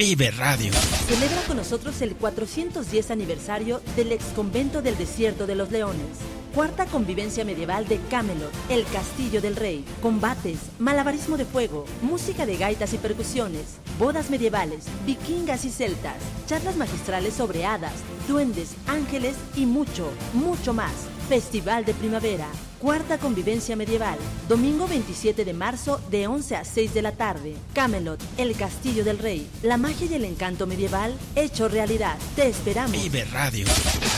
Vive Radio. Celebra con nosotros el 410 aniversario del ex convento del desierto de los leones. Cuarta convivencia medieval de Camelot, el castillo del rey. Combates, malabarismo de fuego, música de gaitas y percusiones, bodas medievales, vikingas y celtas, charlas magistrales sobre hadas, duendes, ángeles y mucho, mucho más. Festival de Primavera. Cuarta convivencia medieval. Domingo 27 de marzo de 11 a 6 de la tarde. Camelot, el castillo del rey. La magia y el encanto medieval hecho realidad. Te esperamos. Vive Radio.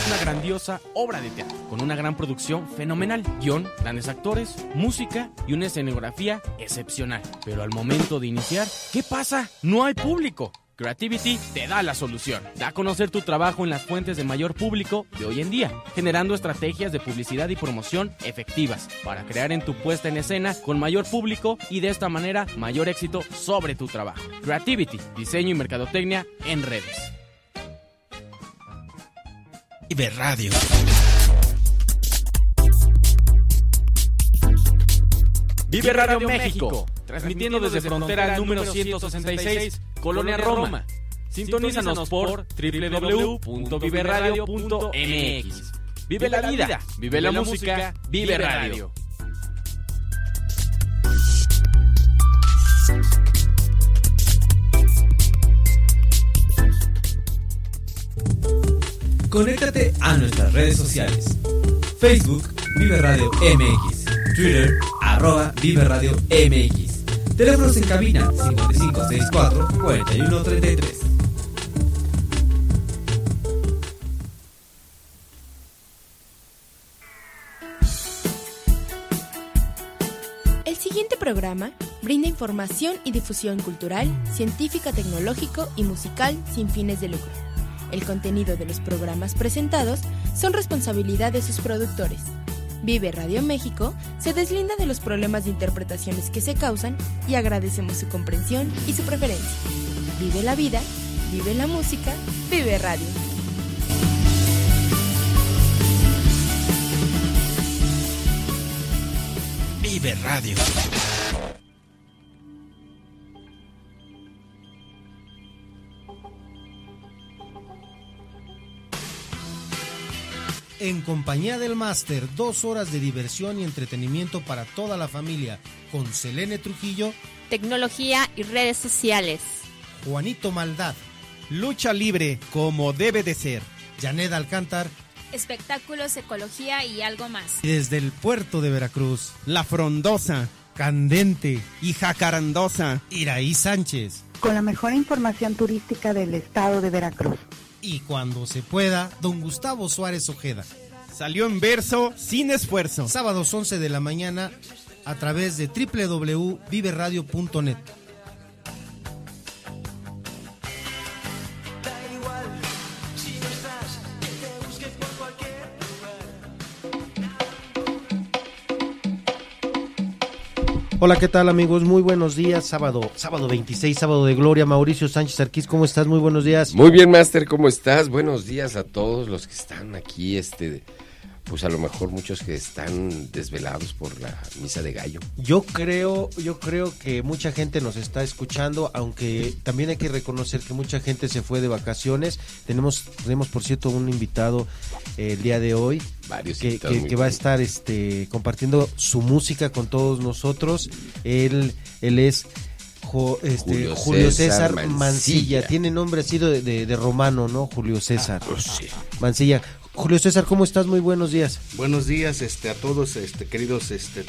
Una grandiosa obra de teatro con una gran producción fenomenal, guion, grandes actores, música y una escenografía excepcional. Pero al momento de iniciar, ¿qué pasa? No hay público. Creativity te da la solución. Da a conocer tu trabajo en las fuentes de mayor público de hoy en día, generando estrategias de publicidad y promoción efectivas para crear en tu puesta en escena con mayor público y de esta manera mayor éxito sobre tu trabajo. Creativity, diseño y mercadotecnia en redes. Vive Radio. Vive Radio México, transmitiendo desde frontera número 166, Colonia Roma. Sintonízanos por www.viveradio.mx. Vive la vida, vive la música, vive radio. Conéctate a nuestras redes sociales. Facebook, Vive Radio MX. Twitter, arroba Vive Radio MX. Teléfonos en cabina 5564-4133. El siguiente programa brinda información y difusión cultural, científica, tecnológico y musical sin fines de lucro. El contenido de los programas presentados son responsabilidad de sus productores. Vive Radio México se deslinda de los problemas de interpretaciones que se causan y agradecemos su comprensión y su preferencia. Vive la vida, vive la música, vive radio. Vive Radio. En compañía del máster, dos horas de diversión y entretenimiento para toda la familia con Selene Trujillo, tecnología y redes sociales. Juanito Maldad, Lucha libre como debe de ser. Janet Alcántar Espectáculos, ecología y algo más. y desde el puerto de Veracruz, La frondosa Candente, y jacarandosa. Iraí Sánchez con la mejor información turística del estado de Veracruz. Y cuando se pueda, don Gustavo Suárez Ojeda. Salió en verso sin esfuerzo. Sábados 11 de la mañana a través de www.viveradio.net. Hola, ¿qué tal amigos? Muy buenos días. Sábado, sábado 26, sábado de gloria. Mauricio Sánchez Arquís, ¿cómo estás? Muy buenos días. Muy bien, Master, ¿cómo estás? Buenos días a todos los que están aquí, este, pues a lo mejor muchos que están desvelados por la misa de gallo. Yo creo, yo creo que mucha gente nos está escuchando, aunque también hay que reconocer que mucha gente se fue de vacaciones. Tenemos, tenemos por cierto un invitado eh, el día de hoy Varios que, va a estar este compartiendo su música con todos nosotros. Él, él es Jo- este, Julio, Julio César, César Mancilla. Mancilla. Tiene nombre así de, de- de romano, ¿no? Julio César Pues sí. Mancilla. Julio César, ¿cómo estás? Muy buenos días. Buenos días este, a todos, este, queridos este,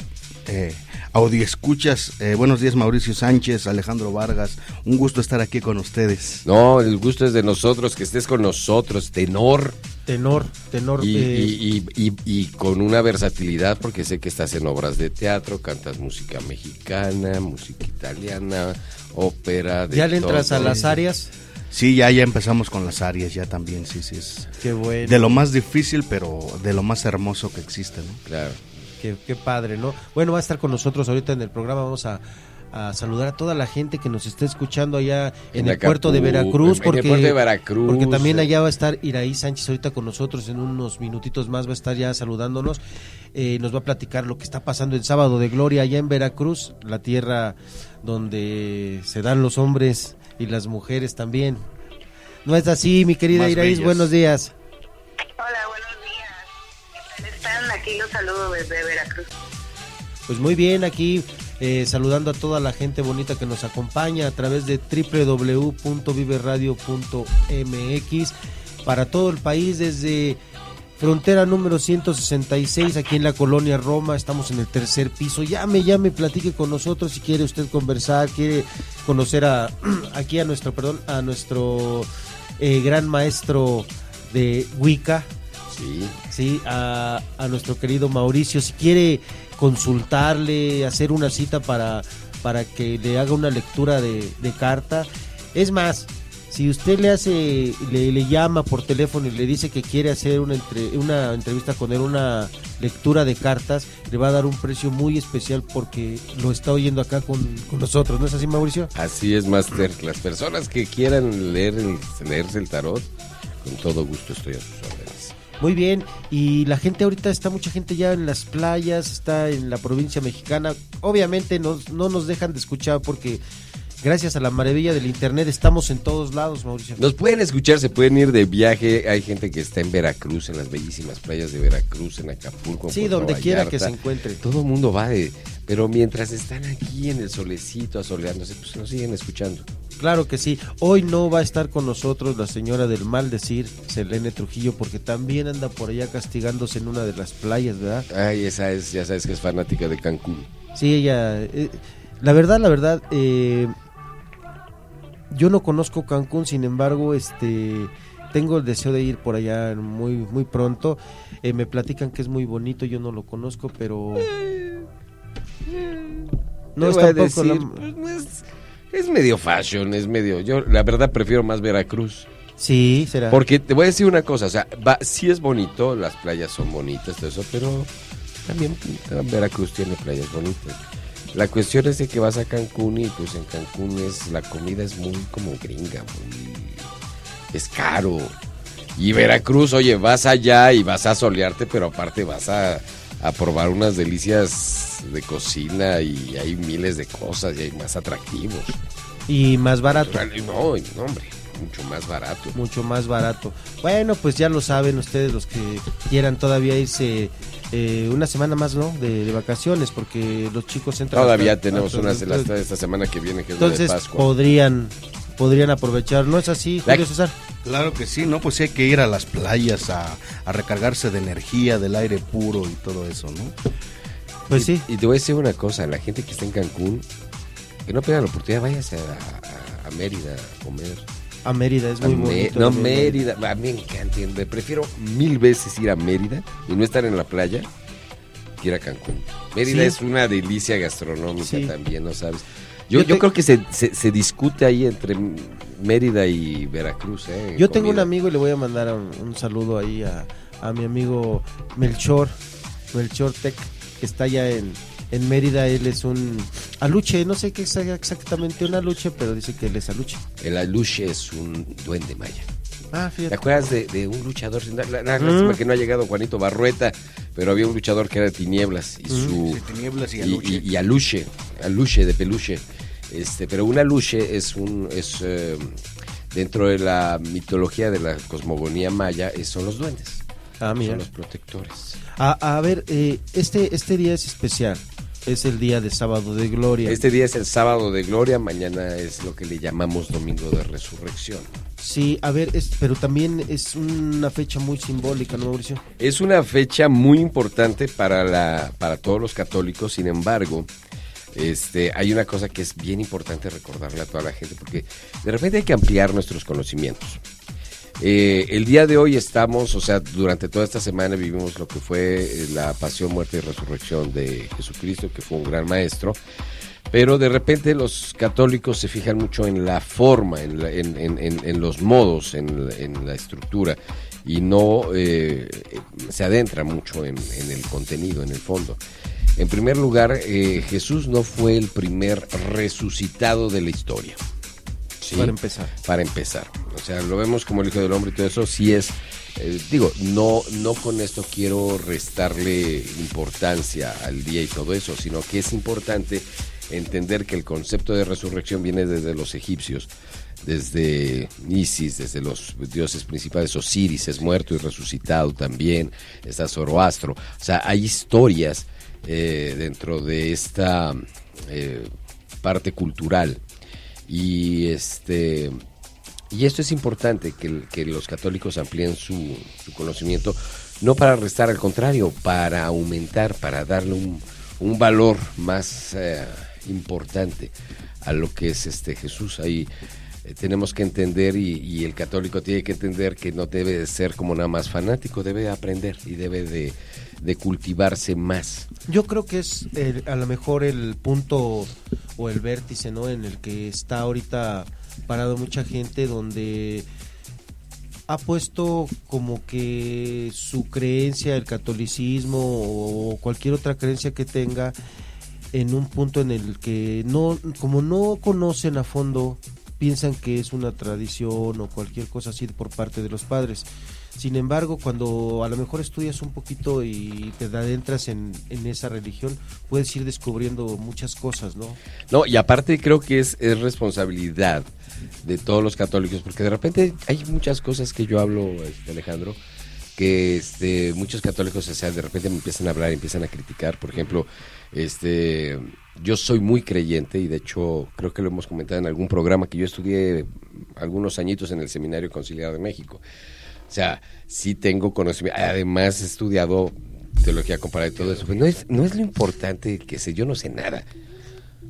eh, audioescuchas. Eh, buenos días, Mauricio Sánchez, Alejandro Vargas. Un gusto estar aquí con ustedes. No, el gusto es de nosotros, que estés con nosotros, tenor, Tenor, tenor. y, eh, y- y- y- y con una versatilidad, porque sé que estás en obras de teatro, cantas música mexicana, música italiana, ópera. de ¿Ya le entras todo. a las áreas? Sí, ya, ya empezamos con las áreas, ya también, sí, sí. Es Qué bueno. de lo más difícil, pero de lo más hermoso que existe, ¿no? Claro. Qué, qué padre, ¿no? Bueno, va a estar con nosotros ahorita en el programa. Vamos a, a saludar a toda la gente que nos está escuchando allá en, En el puerto de Veracruz. en el Porque, puerto de Veracruz, Porque también allá va a estar Iraí Sánchez ahorita con nosotros. En unos minutitos más va a estar ya saludándonos. Eh, nos va a platicar lo que está pasando el sábado de gloria allá en Veracruz, la tierra donde se dan los hombres y las mujeres también. No es así, mi querida Iraís, buenos días. Hola, buenos días. ¿Qué tal están? Aquí los saludo desde Veracruz. Pues muy bien, aquí eh, saludando a toda la gente bonita que nos acompaña a través de www.viveradio.mx para todo el país desde frontera número 166 aquí en la colonia Roma, estamos en el tercer piso. Llame, llame, platique con nosotros si quiere usted conversar, quiere conocer a aquí a nuestro, perdón, a nuestro eh, gran maestro de Wicca, Sí. sí, a, a nuestro querido Mauricio. Si quiere consultarle, hacer una cita para, para que le haga una lectura de, de carta. Es más, si usted le hace, le, le llama por teléfono y le dice que quiere hacer una, entre- una entrevista con él, una lectura de cartas, le va a dar un precio muy especial porque lo está oyendo acá con, con nosotros. ¿No es así, Mauricio? Así es, Master. Las personas que quieran leer el, leerse el tarot, con todo gusto estoy a sus órdenes. Muy bien, y la gente ahorita está mucha gente ya en las playas, está en la provincia mexicana. Obviamente nos, no nos dejan de escuchar porque gracias a la maravilla del internet estamos en todos lados, Mauricio. Nos pueden escuchar, se pueden ir de viaje. Hay gente que está en Veracruz, en las bellísimas playas de Veracruz, en Acapulco. en Sí, Puerto donde quiera que se encuentre. Todo el mundo va de. Pero mientras están aquí en el solecito, asoleándose, pues nos siguen escuchando. Claro que sí. Hoy no va a estar con nosotros la señora del mal decir, Selene Trujillo, porque también anda por allá castigándose en una de las playas, ¿verdad? Ay, esa es, ya sabes que es fanática de Cancún. Sí, ella. eh, la verdad, la verdad, eh, yo no conozco Cancún, sin embargo, este. Tengo el deseo de ir por allá muy muy pronto. Eh, me platican que es muy bonito, yo no lo conozco, pero no Te es tampoco decir, pues, no es, es medio fashion, es medio. Yo, la verdad, prefiero más Veracruz. Sí, será. Porque te voy a decir una cosa, o sea, va, sí es bonito, las playas son bonitas, todo eso, pero también eh, Veracruz tiene playas bonitas. La cuestión es de que vas a Cancún y pues en Cancún es la comida es muy como gringa, muy es caro. Y Veracruz, oye, vas allá y vas a solearte, pero aparte vas a, a probar unas delicias de cocina y hay miles de cosas y hay más atractivos. y más barato. No, no, hombre, mucho más barato. mucho más barato. Bueno, pues ya lo saben ustedes los que quieran todavía irse eh, una semana más, ¿no? De, de vacaciones, porque los chicos entran. Todavía hasta- tenemos hasta- una esta, esta semana que viene que es la Entonces de Pascua. podrían podrían aprovechar, ¿no es así, La- Julio César? Claro que sí, ¿no? Pues sí hay que ir a las playas a, a recargarse de energía, del aire puro y todo eso, ¿no? Pues y, sí. Y te voy a decir una cosa, la gente que está en Cancún, que no pierdan la oportunidad, váyase a, a- a Mérida a comer. A Mérida es A muy Me- bonito. no. Mérida, a mí me encanta, me prefiero mil veces ir a Mérida y no estar en la playa que ir a Cancún. Mérida Sí. es una delicia gastronómica Sí. también, ¿no sabes? Yo, Yo creo que se, se, se discute ahí entre Mérida y Veracruz. ¿eh? Yo tengo un amigo y le voy a mandar un, un saludo ahí a, a mi amigo Melchor, Melchor Tech, que está allá en, en Mérida. Él es un aluche, no sé qué es exactamente un aluche, pero dice que él es aluche. El aluche es un duende maya. Ah, ¿Te fíjate. acuerdas de, de un luchador? La, la- la Mm. lástima que no ha llegado Juanito Barrueta, pero había un luchador que era de Tinieblas y Mm. su Sí, Tinieblas y y, Aluche. y- y aluche, aluche de peluche. Este, pero un aluche es un es eh, dentro de la mitología de la cosmogonía maya es- son los duendes, Ah, mira. son los protectores. A, a ver, eh, este, este día es especial. Es el día de sábado de gloria. Este día es el sábado de gloria, mañana es lo que le llamamos domingo de resurrección. Sí, a ver, es, pero también es una fecha muy simbólica, ¿no, Mauricio? Es una fecha muy importante para la para todos los católicos, sin embargo, este hay una cosa que es bien importante recordarle a toda la gente porque de repente hay que ampliar nuestros conocimientos. Eh, el día de hoy estamos, o sea, durante toda esta semana vivimos lo que fue eh, la pasión, muerte y resurrección de Jesucristo, que fue un gran maestro. Pero de repente los católicos se fijan mucho en la forma, en, la- en- los modos, en, la- estructura, y no eh, se adentra mucho en, en el contenido, en el fondo. En primer lugar, eh, Jesús no fue el primer resucitado de la historia. ¿Sí? Para empezar. Para empezar. O sea, lo vemos como el Hijo del Hombre y todo eso, sí es, eh, digo, no, no con esto quiero restarle importancia al día y todo eso, sino que es importante entender que el concepto de resurrección viene desde los egipcios, desde Isis, desde los dioses principales, Osiris es muerto y resucitado también, está Zoroastro, o sea, hay historias eh, dentro de esta eh, parte cultural y este y esto es importante que, que los católicos amplíen su, su, conocimiento no para restar al contrario para aumentar para darle un, un valor más eh, importante a lo que es este Jesús. Ahí eh, tenemos que entender y, y, el católico tiene que entender que no debe de ser como nada más fanático debe aprender y debe de, de cultivarse más. Yo creo que es el, a lo mejor el punto o el vértice no en el que está ahorita parado mucha gente donde ha puesto como que su creencia, el catolicismo o cualquier otra creencia que tenga en un punto en el que no, como no conocen a fondo, piensan que es una tradición o cualquier cosa así por parte de los padres. Sin embargo, cuando a lo mejor estudias un poquito y te adentras en, en, esa religión, puedes ir descubriendo muchas cosas, ¿no? No, y aparte creo que es, es responsabilidad de todos los católicos, porque de repente hay muchas cosas que yo hablo, este, Alejandro, que este, muchos católicos, o sea, de repente me empiezan a hablar, empiezan a criticar, por ejemplo, este, yo soy muy creyente y de hecho creo que lo hemos comentado en algún programa que yo estudié algunos añitos en el Seminario Conciliar de México. O sea, sí tengo conocimiento, además he estudiado teología comparada y todo eso, pero no es, no es lo importante que sé, yo no sé nada.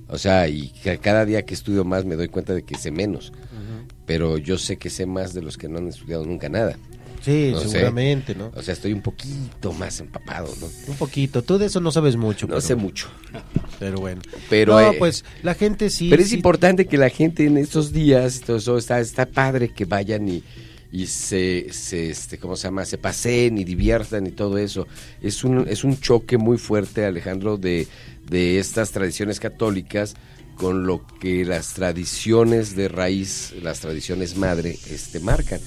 O sea, y cada día que estudio más me doy cuenta de que sé menos. Uh -huh. Pero yo sé que sé más de los que no han estudiado nunca nada. Sí, no seguramente, sé. ¿no? O sea, estoy un poquito más empapado, ¿no? Un poquito. Tú de eso no sabes mucho. No pero, sé mucho. Pero bueno. Pero, no, eh, pues la gente sí. Pero es sí. importante que la gente en estos días, todo eso, está, está padre que vayan y, y se, se este, ¿cómo se llama? Se paseen y diviertan y todo eso. Es un, es un choque muy fuerte, Alejandro, de, de estas tradiciones católicas con lo que las tradiciones de raíz, las tradiciones madre, este, marcan.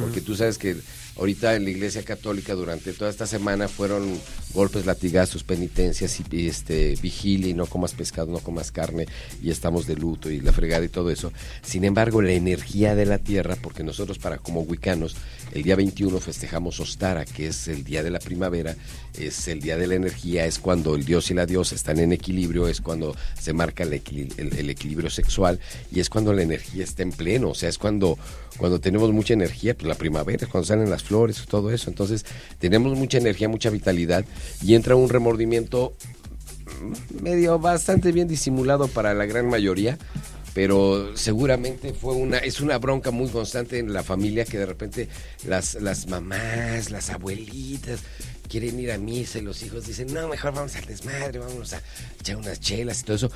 Porque tú sabes que ahorita en la Iglesia Católica durante toda esta semana fueron golpes, latigazos, penitencias y este vigilia y no comas pescado, no comas carne y estamos de luto y la fregada y todo eso. Sin embargo, la energía de la tierra, porque nosotros para como huicanos, el día 21 festejamos Ostara, que es el día de la primavera, es el día de la energía, es cuando el dios y la diosa están en equilibrio, es cuando se marca el, el equilibrio sexual y es cuando la energía está en pleno, o sea, es cuando, cuando tenemos mucha energía, pues la primavera es cuando salen las flores, todo eso. Entonces, tenemos mucha energía, mucha vitalidad y entra un remordimiento medio bastante bien disimulado para la gran mayoría, pero seguramente fue una es una bronca muy constante en la familia que de repente las las mamás, las abuelitas quieren ir a misa y los hijos dicen, "No, mejor vamos al desmadre, vamos a echar unas chelas y todo eso."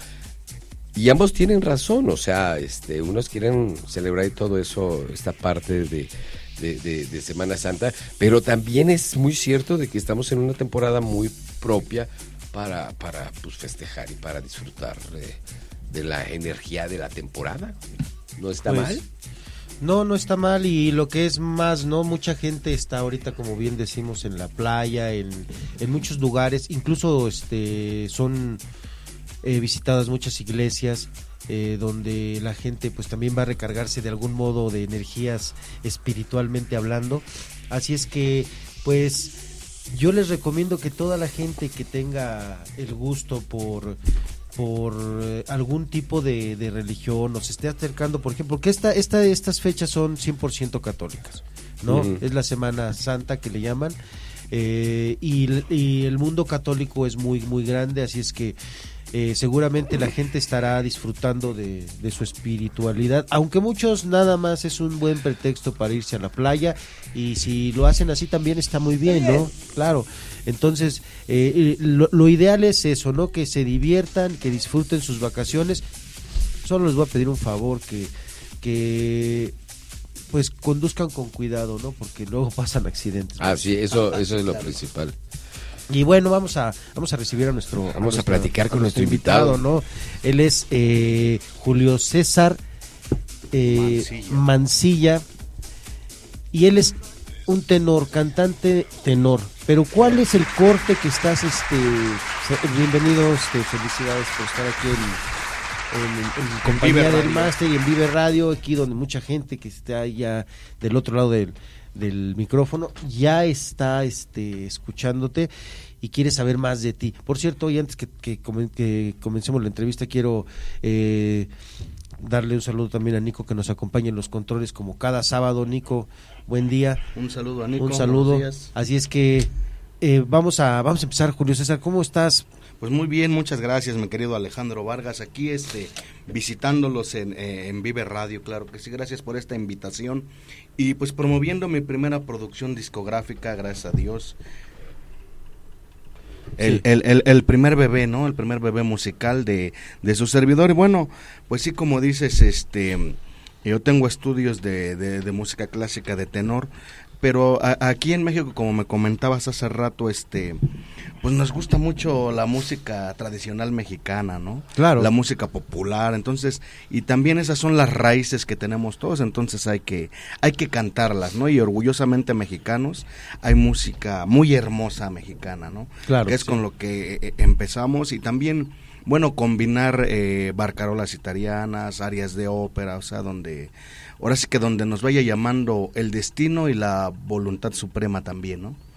Y ambos tienen razón, o sea, este, unos quieren celebrar y todo eso, esta parte de, de, de, de, Semana Santa, pero también es muy cierto de que estamos en una temporada muy propia para, para pues, festejar y para disfrutar de, la energía de la temporada. ¿No está pues, mal? No, no está mal y lo que es más, ¿no? Mucha gente está ahorita, como bien decimos, en la playa, en, en muchos lugares, incluso este son eh, visitadas muchas iglesias eh, donde la gente pues también va a recargarse de algún modo de energías espiritualmente hablando. Así es que pues yo les recomiendo que toda la gente que tenga el gusto por por eh, algún tipo de, de, religión o se esté acercando, por ejemplo, porque esta, esta, estas fechas son 100% católicas, ¿no? Uh -huh. Es la Semana Santa que le llaman. Eh, y, y, el mundo católico es muy, muy grande, así es que eh, seguramente la gente estará disfrutando de, de, su espiritualidad, aunque muchos nada más es un buen pretexto para irse a la playa y si lo hacen así también está muy bien, ¿no? Claro. Entonces, eh, lo, lo, ideal es eso, ¿no? Que se diviertan, que disfruten sus vacaciones. Solo les voy a pedir un favor, que, que pues conduzcan con cuidado, ¿no? Porque luego pasan accidentes. Ah, sí, eso, eso es lo principal. Y bueno, vamos a vamos a recibir a nuestro vamos a, nuestro, platicar con nuestro invitado. invitado, ¿no? Él es eh, Julio César eh, Mancilla. Mancilla y él es un tenor, cantante tenor. Pero ¿cuál es el corte que estás este bienvenido, este, felicidades por estar aquí en, en compañía Vive del Radio. máster y en Vive Radio, aquí donde mucha gente que está ya del otro lado del, del micrófono ya está este, escuchándote y quiere saber más de ti. Por cierto, y antes que, que, comen- que comencemos la entrevista, quiero eh, darle un saludo también a Nico que nos acompaña en los controles como cada sábado. Nico, buen día. Un saludo a Nico. Un saludo. días. Así es que eh, vamos a vamos a empezar, Julio César. ¿Cómo estás? Pues muy bien, muchas gracias, mi querido Alejandro Vargas. Aquí este, visitándolos en, eh, en Vive Radio, claro que sí. Gracias por esta invitación. Y pues promoviendo mi primera producción discográfica, gracias a Dios. El, Sí. el, el, el primer bebé, ¿no? El primer bebé musical de, de su servidor. Y bueno, pues sí, como dices, este, yo tengo estudios de, de, de música clásica de tenor, pero a- aquí en México, como me comentabas hace rato, este, pues nos gusta mucho la música tradicional mexicana, ¿no? Claro. La música popular, entonces, y también esas son las raíces que tenemos todos, entonces hay que, hay que cantarlas, ¿no? Y orgullosamente mexicanos, hay música muy hermosa mexicana, ¿no? Claro, Que es sí. con lo que eh, empezamos y también, bueno, combinar eh, barcarolas italianas, áreas de ópera, o sea, donde, ahora sí que donde nos vaya llamando el destino y la voluntad suprema también, ¿no?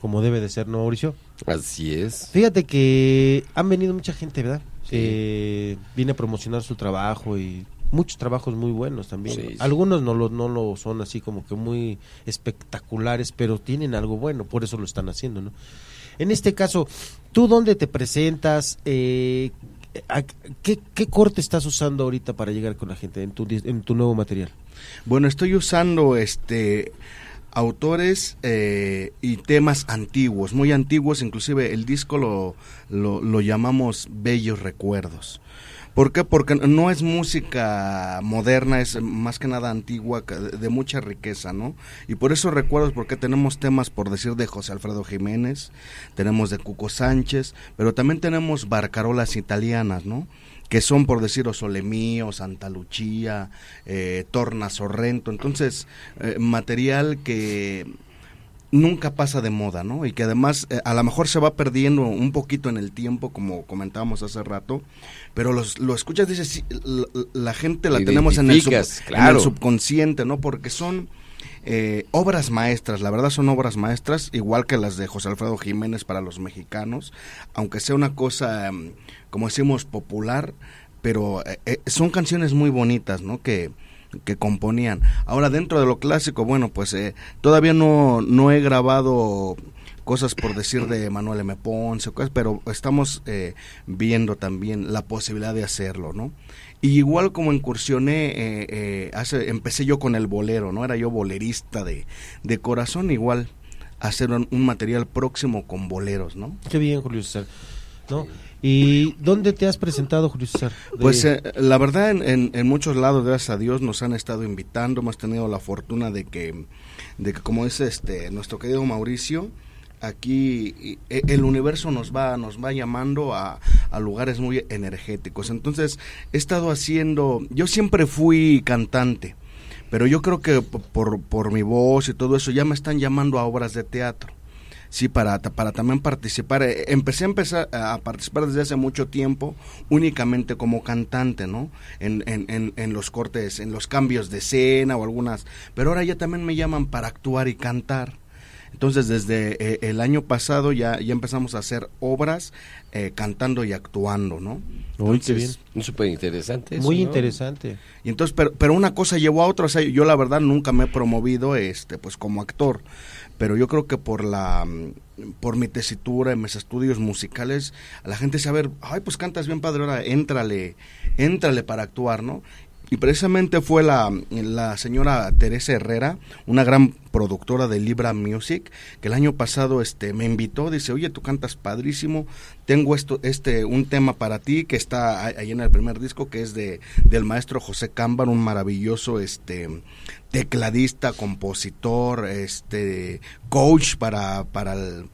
Como debe de ser, ¿no, Mauricio? Así es. Fíjate que han venido mucha gente, ¿verdad? Eh, viene a promocionar su trabajo y muchos trabajos muy buenos también. Sí, sí. Algunos no lo, no lo son así como que muy espectaculares, pero tienen algo bueno, por eso lo están haciendo, ¿no? En este caso, ¿tú dónde te presentas? Eh, a- ¿qué, ¿Qué corte estás usando ahorita para llegar con la gente en tu, dis- en tu nuevo material? Bueno, estoy usando este autores eh, y temas antiguos, muy antiguos, inclusive el disco lo, lo, lo llamamos Bellos Recuerdos. ¿Por qué? Porque no es música moderna, es más que nada antigua, de mucha riqueza, ¿no? Y por eso recuerdos, porque tenemos temas, por decir, de José Alfredo Jiménez, tenemos de Cuco Sánchez, pero también tenemos barcarolas italianas, ¿no? Que son por decir Osolemío, Santa Lucía, eh, Torna Sorrento, entonces eh, material que nunca pasa de moda, ¿no? Y que además eh, a lo mejor se va perdiendo un poquito en el tiempo, como comentábamos hace rato, pero los, lo escuchas, dices, sí, la, la gente la tenemos en el, sub- en el subconsciente, ¿no? Porque son eh, obras maestras, la verdad son obras maestras, igual que las de José Alfredo Jiménez para los mexicanos, aunque sea una cosa, em, como decimos, popular, pero eh, eh, son canciones muy bonitas, ¿no? Que, que componían. Ahora, dentro de lo clásico, bueno, pues eh, todavía no, no he grabado cosas por decir de Manuel M. Ponce, o cosas, pero estamos eh, viendo también la posibilidad de hacerlo, ¿no? Y igual como incursioné, eh, eh, hace, empecé yo con el bolero, ¿no? Era yo bolerista de, de corazón, igual hacer un, un material próximo con boleros, ¿no? Qué bien, Julio César. ¿No? ¿Y dónde te has presentado, Julio César? Pues eh, la verdad en, en- muchos lados, gracias a Dios, nos han estado invitando, hemos tenido la fortuna de que, de que como dice este nuestro querido Mauricio, aquí e- el universo nos va, nos va llamando a, a lugares muy energéticos. Entonces he estado haciendo, yo siempre fui cantante, pero yo creo que por, por mi voz y todo eso ya me están llamando a obras de teatro. Sí, para, para también participar. Eh, Empecé a empezar a participar desde hace mucho tiempo únicamente como cantante, ¿no? En, en, en, en los cortes, en los cambios de escena o algunas. Pero ahora ya también me llaman para actuar y cantar. Entonces, desde eh, el año pasado ya, ya empezamos a hacer obras eh, cantando y actuando, ¿no? Uy, qué bien. Súper interesante. eso, Muy ¿no? interesante. Y entonces, pero, pero una cosa llevó a otra, o sea, yo la verdad nunca me he promovido, este, pues como actor, pero yo creo que por la, mm, por mi tesitura en mis estudios musicales, la gente sabe, ay, pues cantas bien padre, ahora éntrale, para actuar, ¿no? Y precisamente fue la, la señora Teresa Herrera, una gran productora de Libra Music, que el año pasado este me invitó, dice, oye, tú cantas padrísimo, tengo esto, este, un tema para ti que está ahí ahí en el primer disco, que es de, del maestro José Cámbar, un maravilloso este tecladista, compositor, este coach para, para el-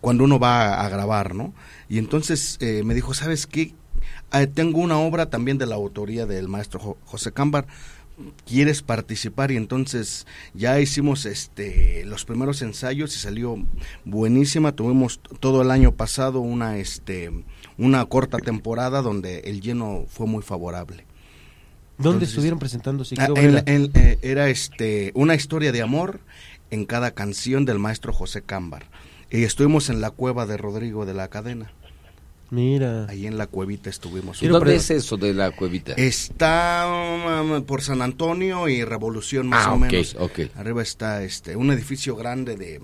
cuando uno va a, grabar, ¿no? Y entonces eh, me dijo, ¿sabes qué? Eh, tengo una obra también de la autoría del maestro Jo- José Cámbar. ¿Quieres participar? Y entonces ya hicimos este los primeros ensayos y salió buenísima. Tuvimos todo el año pasado una este una corta temporada donde el lleno fue muy favorable. ¿Dónde Entonces, estuvieron presentándose? Ah, eh, era este una historia de amor en cada canción del maestro José Cámbar. Y estuvimos en la cueva de Rodrigo de la Cadena. Mira. Ahí en la cuevita estuvimos. ¿Dónde es eso de la cuevita? Está um, por San Antonio y Revolución más Ah, o ok, menos. ok. Arriba está este un edificio grande de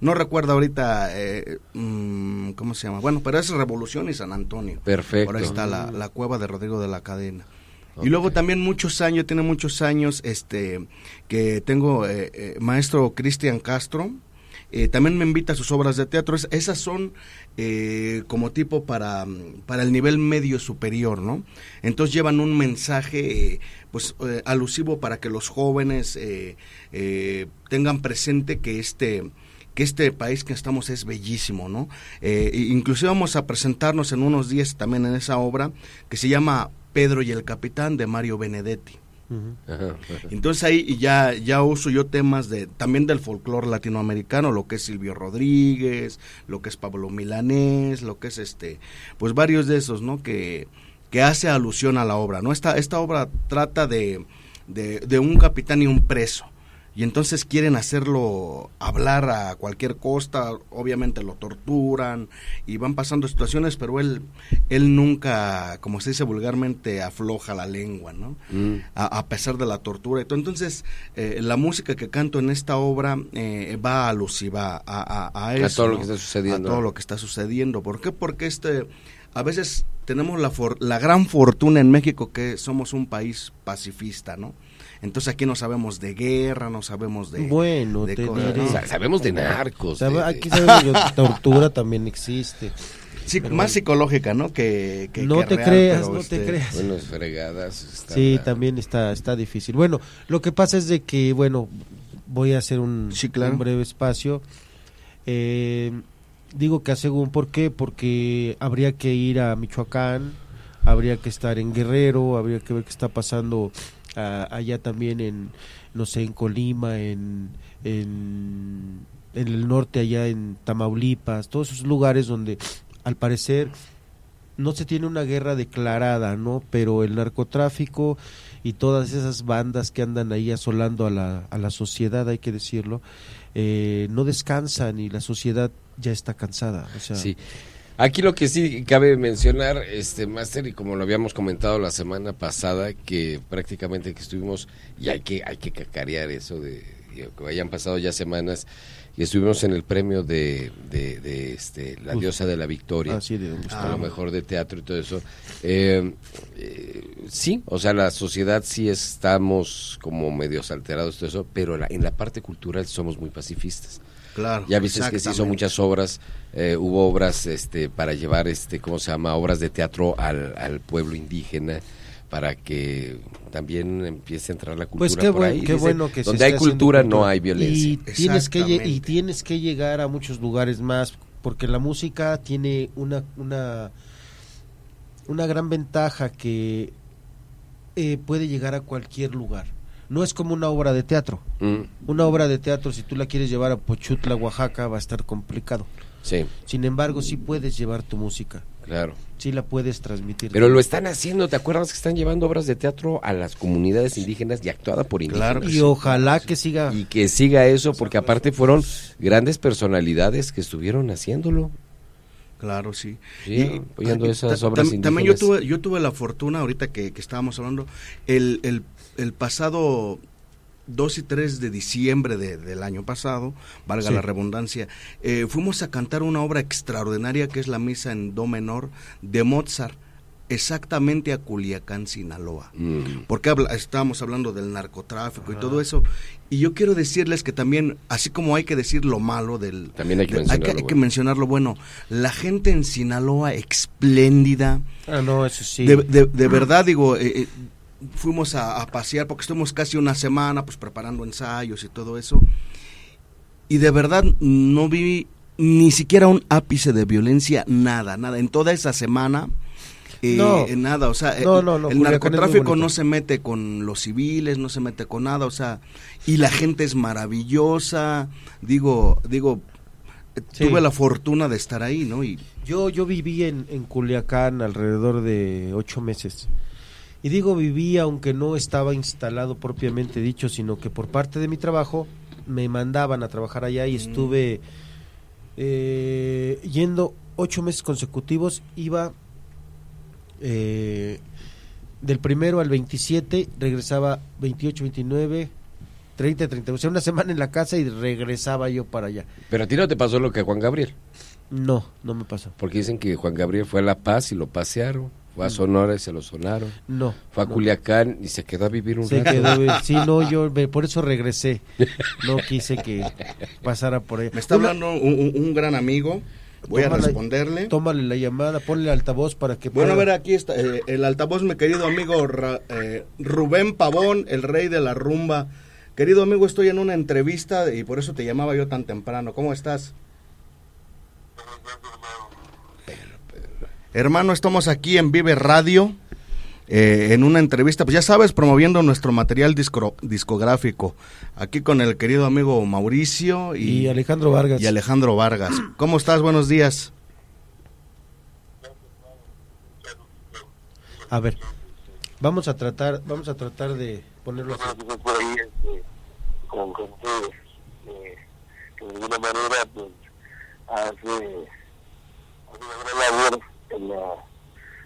no recuerdo ahorita eh, mm, cómo se llama. Bueno, pero es Revolución y San Antonio. Perfecto. Por ahí está la, la cueva de Rodrigo de la Cadena. Y luego también muchos años, tiene muchos años, este, que tengo eh, eh, maestro Cristian Castro, eh, también me invita a sus obras de teatro. Es- esas son eh, como tipo para, para el nivel medio superior, ¿no? Entonces llevan un mensaje, eh, pues, eh, alusivo para que los jóvenes eh, tengan presente que este que este país que estamos es bellísimo, ¿no? Inclusive vamos a presentarnos en unos días también en esa obra que se llama Pedro y el Capitán de Mario Benedetti. Entonces ahí ya, ya uso yo temas de también del folclore latinoamericano, lo que es Silvio Rodríguez, lo que es Pablo Milanés, lo que es este, pues varios de esos, ¿no? Que, que hace alusión a la obra, ¿no? Esta, esta obra trata de, de, de un capitán y un preso. Y entonces quieren hacerlo hablar a cualquier costa, obviamente lo torturan y van pasando situaciones, pero él, él nunca, como se dice vulgarmente, afloja la lengua, ¿no? Mm. a, a pesar de la tortura. y todo. Entonces, eh, la música que canto en esta obra eh, va alusiva a, a, a eso. todo lo que está sucediendo. A todo lo que está sucediendo. ¿Por qué? Porque este, a veces tenemos la, for- la gran fortuna en México que somos un país pacifista, ¿no? Entonces aquí no sabemos de guerra, no sabemos de... Bueno, de te cosas, diré. sabemos de narcos. De- Aquí sabemos que tortura también existe. Sí, Pero más psicológica, ¿no? Que, que- No que te real, creas, no te creas. Bueno, es fregadas. está Sí, la- también está, está difícil. Bueno, lo que pasa es de que, bueno, voy a hacer un, Sí, claro. un breve espacio. Eh, digo que a según, ¿por qué? Porque habría que ir a Michoacán, habría que estar en Guerrero, habría que ver qué está pasando ah, allá también en, no sé, en Colima, en, en, en el norte, allá en Tamaulipas, todos esos lugares donde al parecer no se tiene una guerra declarada, ¿no? Pero el narcotráfico y todas esas bandas que andan ahí asolando a la, a la sociedad, hay que decirlo, eh, no descansan y la sociedad ya está cansada. O sea, Sí. Aquí lo que sí cabe mencionar, este Master, y como lo habíamos comentado la semana pasada, que prácticamente que estuvimos, y hay que, hay que cacarear eso de que hayan pasado ya semanas, y estuvimos en el premio de, de, de, este, la diosa de la victoria, Ah, sí, de- a lo mejor de teatro y todo eso. Eh, eh, sí, o sea, la sociedad sí estamos como medios alterados, todo eso, pero la- en la parte cultural somos muy pacifistas. Claro. Ya viste que se hizo muchas obras, eh, hubo obras este, para llevar, este, ¿cómo se llama? Obras de teatro al, al pueblo indígena para que también empiece a entrar la cultura Pues qué, por buen- ahí. qué Dice, bueno que se Donde hay cultura no hay violencia. Y tienes, que, y tienes que llegar a muchos lugares más, porque la música tiene una, una, una gran ventaja que eh, puede llegar a cualquier lugar. No es como una obra de teatro. Mm, Una obra de teatro, si tú la quieres llevar a Pochutla, Oaxaca, va a estar complicado. sí, Sin embargo, sí puedes llevar tu música. claro. Sí la puedes transmitir. Pero lo están haciendo, ¿te acuerdas que están llevando obras de teatro a las comunidades indígenas y actuada por indígenas? Claro. Y ojalá que siga. Y que siga eso, porque aparte fueron grandes personalidades que estuvieron haciéndolo. Claro, sí. Sí, apoyando ah, esas obras tam- También yo tuve, yo tuve la fortuna, ahorita que, que estábamos hablando, el, el, el pasado 2 y 3 de diciembre de- del año pasado, valga Sí. la redundancia, eh, fuimos a cantar una obra extraordinaria que es la misa en do menor de Mozart, exactamente a Culiacán, Sinaloa. Mm. Porque habla, estábamos hablando del narcotráfico y todo eso. Y yo quiero decirles que también, así como hay que decir lo malo del... También hay que de- mencionar hay lo que bueno. mencionar lo bueno. La gente en Sinaloa espléndida. Ah, no, eso sí. De, de- de verdad, digo, eh, eh, fuimos a, a pasear porque estuvimos casi una semana pues preparando ensayos y todo eso. Y de verdad no vi ni siquiera un ápice de violencia, nada, nada. En toda esa semana... eh, No. eh, nada, o sea, No, el- no, Culiacán narcotráfico no se mete con los civiles, no se mete con nada, o sea, y la gente es maravillosa, digo, digo, eh, Sí. tuve la fortuna de estar ahí, ¿no? Y Yo, yo viví en, en Culiacán alrededor de ocho meses. Y digo viví aunque no estaba instalado propiamente dicho, sino que por parte de mi trabajo me mandaban a trabajar allá y estuve eh, yendo ocho meses consecutivos. Iba eh, del primero al 27, regresaba 28, 29, 30, 30. O sea, una semana en la casa y regresaba yo para allá. Pero a ti no te pasó lo que a Juan Gabriel. No, no me pasó. Porque dicen que Juan Gabriel fue a La Paz y lo pasearon. Fue a Sonora y se lo sonaron. No. Fue a no. Culiacán y se quedó a vivir un Se rato. quedó, sí, no, yo me- por eso regresé. No quise que pasara por ahí. Me está Una- hablando un gran amigo. Voy a responderle. Tómale la llamada, ponle altavoz para que Bueno, a ver, aquí está eh, el altavoz, mi querido amigo Ra- eh, Rubén Pavón, el rey de la rumba. Querido amigo, estoy en una entrevista y por eso te llamaba yo tan temprano. ¿Cómo estás? Hermano, estamos aquí en Vive Radio, eh, en una entrevista, pues ya sabes, promoviendo nuestro material discro- discográfico. Aquí con el querido amigo Mauricio y, Y Alejandro Vargas. y Alejandro Vargas. ¿Cómo estás? Buenos días. A ver, vamos a tratar, vamos a tratar de ponerlo así. por ahí este, con gente eh, que de alguna manera pues hace, hace una gran labor en la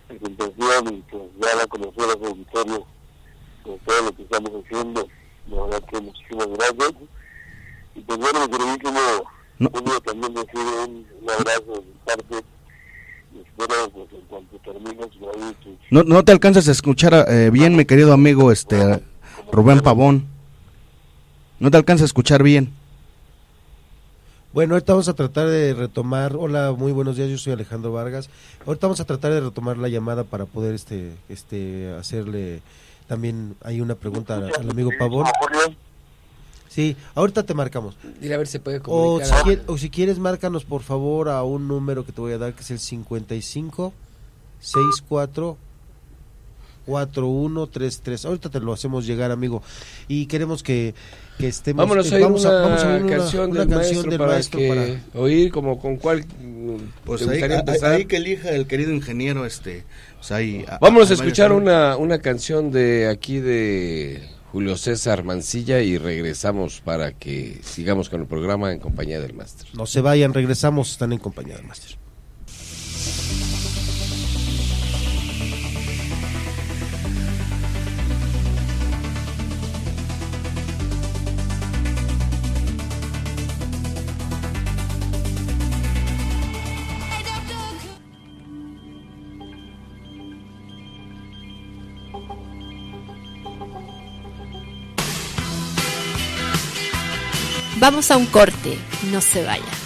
presentación y pues dar a conocer a su auditorio pues, todo lo que estamos haciendo. La verdad que muchísimas gracias. Y pues bueno, queridísimo No. Julio, también recibe un, un abrazo de mi parte. Espero pues en cuanto termines ahí pues, No, no te alcanzas a escuchar eh, bien, mi querido amigo este Rubén Pavón. No te alcanzas a escuchar bien. Bueno, ahorita vamos a tratar de retomar. Hola, muy buenos días. Yo soy Alejandro Vargas. Ahorita vamos a tratar de retomar la llamada para poder este este hacerle también hay una pregunta al, al amigo Pavón. Sí, ahorita te marcamos. Dile a ver si puede O comunicar. si, quier- o si quieres, márcanos por favor a un número que te voy a dar, que es el 55 64 4133. Ahorita te lo hacemos llegar, amigo. Y queremos que, que estemos. Vámonos eh, a vamos una, vamos a oír una- canción, una del, canción maestro del para maestro que para- oír como con cuál mm, Pues ahí, ahí- empezar. ahí que elija el querido ingeniero este pues ahí, a- Vámonos a escuchar una, una canción de aquí de Julio César Mancilla y regresamos para que sigamos con el programa en compañía del máster. No se vayan, regresamos, están en compañía del máster. Vamos a un corte, no se vaya.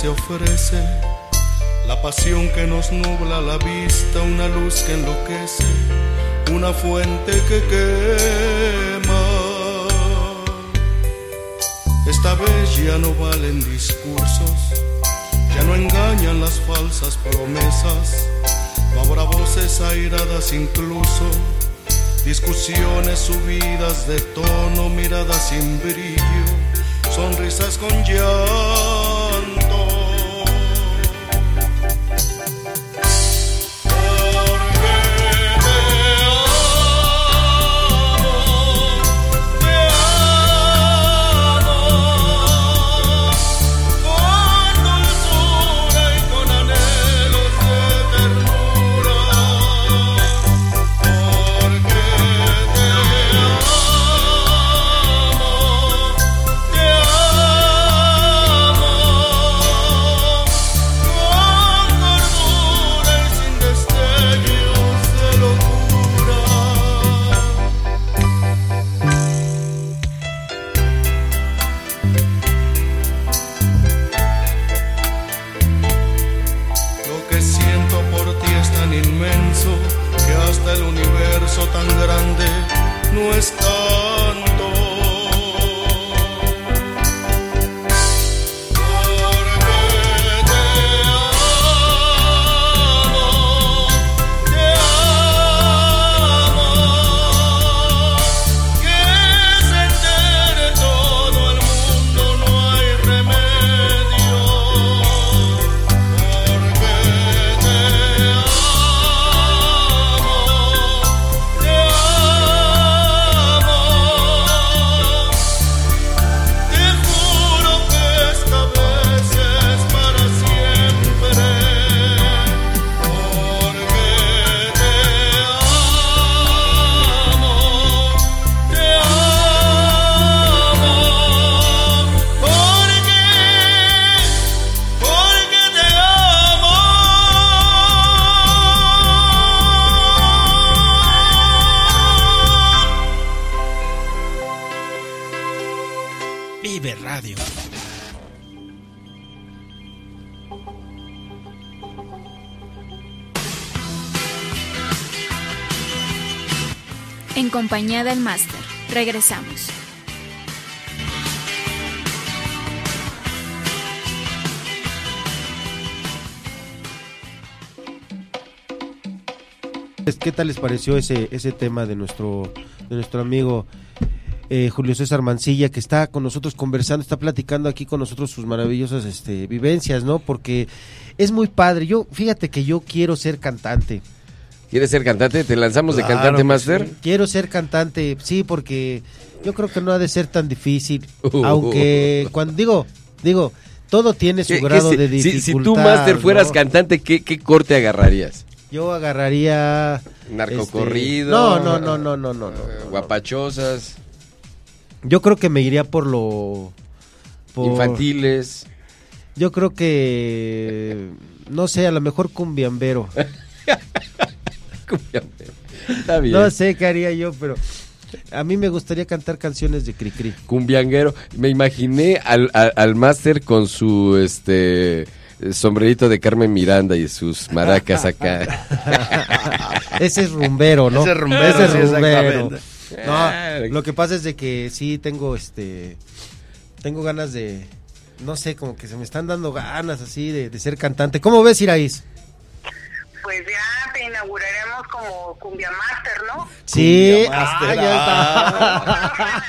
Se ofrece. La pasión que nos nubla la vista. Una luz que enloquece. Una fuente que quema. Esta vez ya no valen discursos. Ya no engañan las falsas promesas. No habrá voces airadas incluso, discusiones subidas de tono, miradas sin brillo, sonrisas con llanto. En compañía del máster. Regresamos. ¿Qué tal les pareció ese, ese tema de nuestro, de nuestro amigo eh, Julio César Mancilla, que está con nosotros conversando, está platicando aquí con nosotros sus maravillosas este, vivencias, ¿no? Porque es muy padre. Yo, fíjate que yo quiero ser cantante. ¿Quieres ser cantante? ¿Te lanzamos de cantante, Master? sí. Quiero ser cantante, sí, porque yo creo que no ha de ser tan difícil. Uh. Aunque, cuando digo, digo, todo tiene su ¿Qué- qué grado de dificultad. Si, tú, Master, fueras ¿no? cantante, ¿qué, ¿qué corte agarrarías? Yo agarraría. Narcocorrido. este, No, no, no, no, no, no, no. Guapachosas. Yo creo que me iría por lo. por- Infantiles. Yo creo que. No sé, a lo mejor cumbiambero. Está bien. No sé qué haría yo, pero. A mí me gustaría cantar canciones de Cricri. Cumbianguero. Me imaginé al, al, al máster con su este sombrerito de Carmen Miranda y sus maracas acá. Ese es rumbero, ¿no? Ese es rumbero, Ese es rumbero. No, lo que pasa es de que sí tengo este tengo ganas de no sé, como que se me están dando ganas así de, de ser cantante. ¿Cómo ves, Iraís? Pues ya te inauguraremos como Cumbia Master, ¿no? Sí, Cumbia Master. ah, ya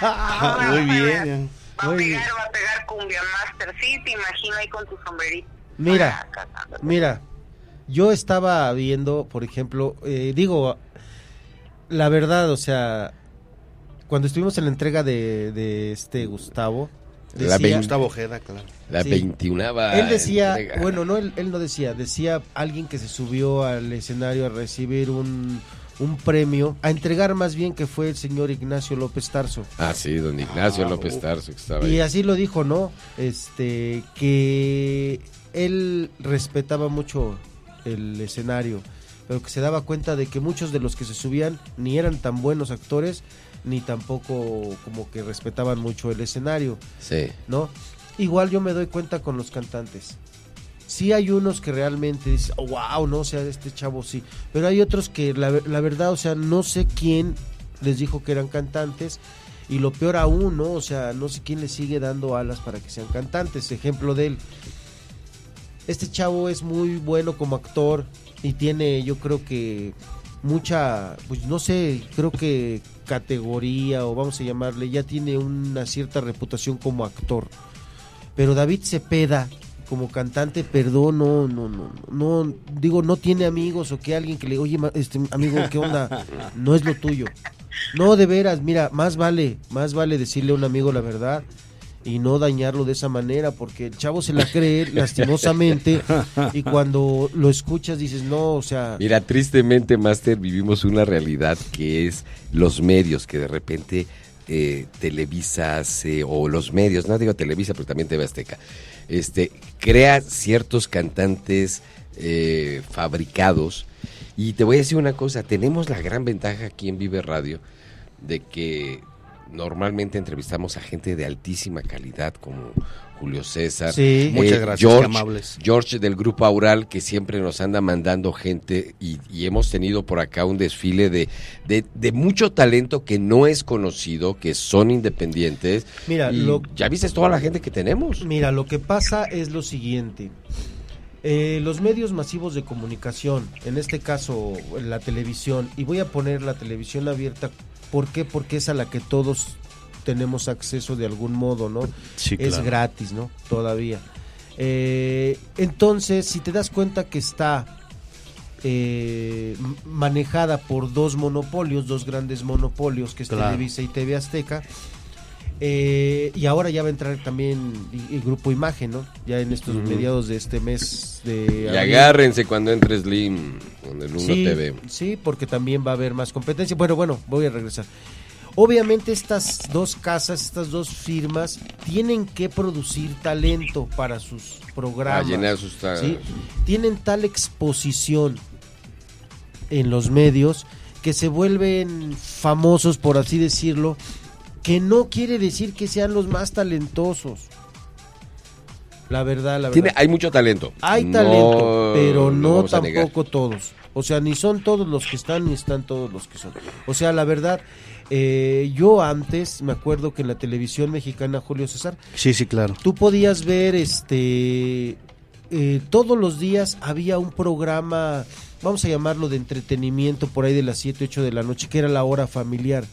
Ah, está. muy bien. Va a pegar, va a pegar Cumbia Master. Sí, te imagino ahí con tu sombrerito. Mira, mira, yo estaba viendo, por ejemplo, eh, digo, la verdad, o sea, cuando estuvimos en la entrega de, de este Gustavo, decía- Gustavo Ojeda, claro. La Sí. Él decía, entrega. bueno, no, él, él no decía, decía alguien que se subió al escenario a recibir un, un premio, a entregar más bien que fue el señor Ignacio López Tarso. Ah, sí, don Ignacio Ah, López Tarso, que estaba Y así lo dijo, ¿no? Este, que él respetaba mucho el escenario, pero que se daba cuenta de que muchos de los que se subían ni eran tan buenos actores, ni tampoco como que respetaban mucho el escenario. Sí. ¿no? Igual yo me doy cuenta con los cantantes. Sí hay unos que realmente dicen, oh, wow, no, o sea, este chavo sí. Pero hay otros que la, la verdad, o sea, no sé quién les dijo que eran cantantes. Y lo peor aún, ¿no? O sea, no sé quién les sigue dando alas para que sean cantantes. Ejemplo de él. Este chavo es muy bueno como actor y tiene, yo creo que mucha, pues no sé, creo que categoría o vamos a llamarle, ya tiene una cierta reputación como actor. Pero David Cepeda, como cantante, perdón, no, no, no, no, digo, no tiene amigos o que alguien que le, oye, este amigo, ¿qué onda? No es lo tuyo. No, de veras, mira, más vale, más vale decirle a un amigo la verdad y no dañarlo de esa manera, porque el chavo se la cree lastimosamente y cuando lo escuchas dices, no, o sea, Mira, tristemente, Master, vivimos una realidad que es los medios, que de repente eh, Televisa hace, o los medios, no digo Televisa, pero también TV Azteca, este, crea ciertos cantantes eh, fabricados. Y te voy a decir una cosa, tenemos la gran ventaja aquí en Vive Radio de que normalmente entrevistamos a gente de altísima calidad como Julio César. Sí. Muchas gracias, George, amables. George del Grupo Aural, que siempre nos anda mandando gente y, y hemos tenido por acá un desfile de, de, de mucho talento que no es conocido, que son independientes. Mira, lo- ya viste toda la gente que tenemos. Mira, lo que pasa es lo siguiente. Eh, los medios masivos de comunicación, en este caso la televisión, y voy a poner la televisión abierta, ¿por qué? Porque es a la que todos tenemos acceso de algún modo, ¿no? Sí, Es claro. gratis, ¿no? Todavía. Eh, entonces, si te das cuenta que está eh, manejada por dos monopolios, dos grandes monopolios, que es Claro. Televisa y TV Azteca, eh, y ahora ya va a entrar también y Grupo Imagen, ¿no? Ya en estos mediados de este mes de Y abril. agárrense cuando entre Slim con el 1 Sí, TV. sí, porque también va a haber más competencia. Bueno, bueno, voy a regresar. Obviamente estas dos casas, estas dos firmas tienen que producir talento para sus programas. A llenar sus. Tienen tal exposición en los medios que se vuelven famosos, por así decirlo, que no quiere decir que sean los más talentosos. La verdad, la verdad. Tiene, hay mucho talento. Hay No talento, pero no tampoco todos. O sea, ni son todos los que están, ni están todos los que son. O sea, la verdad, eh, yo antes, me acuerdo que en la televisión mexicana, Julio César, Sí, sí, claro. tú podías ver, este, eh, todos los días había un programa, vamos a llamarlo de entretenimiento, por ahí de las 7, 8 de la noche, que era la hora familiar.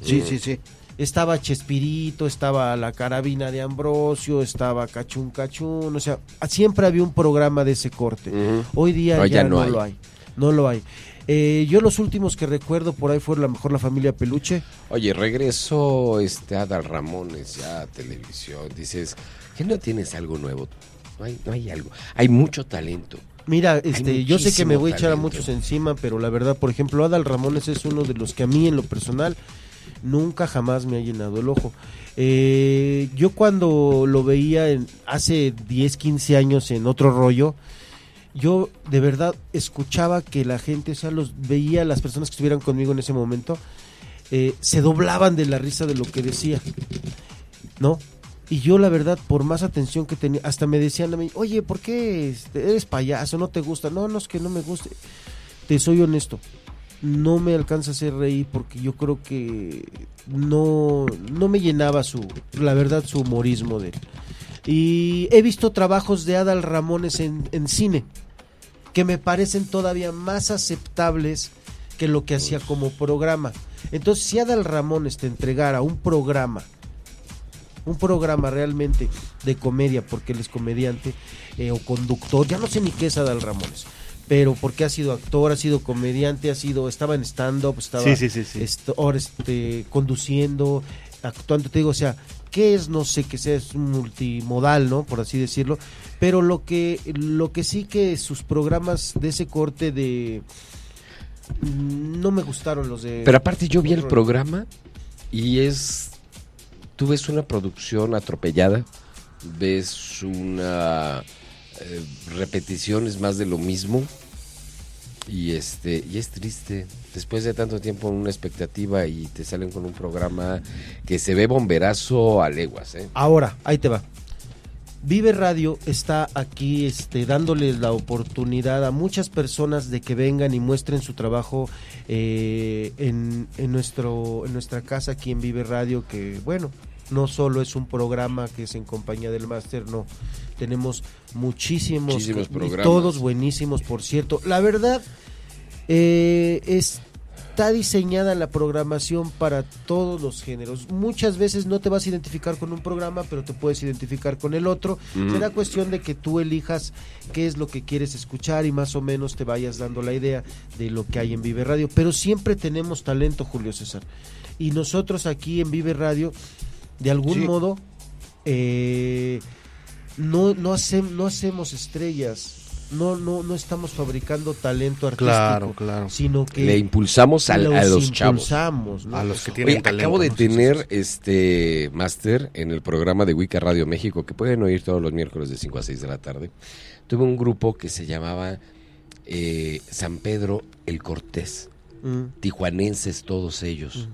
Sí, sí, sí. Estaba Chespirito, estaba la carabina de Ambrosio, estaba Cachún Cachún, o sea, siempre había un programa de ese corte. Hoy día No, ya, ya no lo hay, no lo hay. Eh, yo los últimos que recuerdo por ahí fueron a lo mejor la familia Peluche. Oye, regresó este Adal Ramones ya a televisión. Dices, ¿que no tienes algo nuevo? No hay, no hay algo. Hay mucho talento. Mira, este, yo sé que me voy a echar a muchos encima, pero la verdad, por ejemplo, Adal Ramones es uno de los que a mí en lo personal nunca jamás me ha llenado el ojo. Eh, yo cuando lo veía en, hace 10, 15 años en otro rollo, yo de verdad escuchaba que la gente, o sea, los veía las personas que estuvieran conmigo en ese momento, eh, se doblaban de la risa de lo que decía, ¿no? Y yo la verdad, por más atención que tenía, hasta me decían a mí, oye, ¿por qué este, eres payaso? ¿No te gusta? No, no es que no me guste. Te soy honesto, no me alcanza a hacer reír porque yo creo que no, no me llenaba su, la verdad, su humorismo de él. Y he visto trabajos de Adal Ramones en, en cine que me parecen todavía más aceptables que lo que hacía como programa. Entonces, si Adal Ramones te entregara un programa, un programa realmente de comedia, porque él es comediante eh, o conductor, ya no sé ni qué es Adal Ramones, pero porque ha sido actor, ha sido comediante, ha sido, estaba en stand-up, estaba Sí, sí, sí, ahora este, conduciendo, actuando, te digo, o sea, ¿qué es? No sé, que sea es un multimodal, ¿no? Por así decirlo, pero lo que, lo que sí que sus programas de ese corte de... mm, No me gustaron los de... Pero aparte yo vi el programa y es... Tú ves una producción atropellada, ves una... eh, repeticiones más de lo mismo y este y es triste después de tanto tiempo en una expectativa y te salen con un programa que se ve bomberazo a leguas ¿eh? Ahora, ahí te va. Vive Radio está aquí este, dándoles la oportunidad a muchas personas de que vengan y muestren su trabajo eh, en, en nuestro, en nuestra casa aquí en Vive Radio, que bueno, no solo es un programa que es en compañía del máster, no. Tenemos muchísimos, programas. todos buenísimos, por cierto. La verdad, eh, está diseñada la programación para todos los géneros. Muchas veces no te vas a identificar con un programa, pero te puedes identificar con el otro. Será cuestión de que tú elijas qué es lo que quieres escuchar y más o menos te vayas dando la idea de lo que hay en Vive Radio. Pero siempre tenemos talento, Julio César. Y nosotros aquí en Vive Radio, de algún Sí. modo, eh, no, no, hacem- no hacemos estrellas. No, no, no estamos fabricando talento artístico, Claro, claro. sino que le impulsamos al- a los chavos impulsamos, ¿no? A los que Oye, tienen talento. acabo de tener este máster en el programa de Wicca Radio México, que pueden oír todos los miércoles de 5 a 6 de la tarde. Tuve un grupo que se llamaba eh, San Pedro el Cortés, Mm. tijuanenses todos ellos.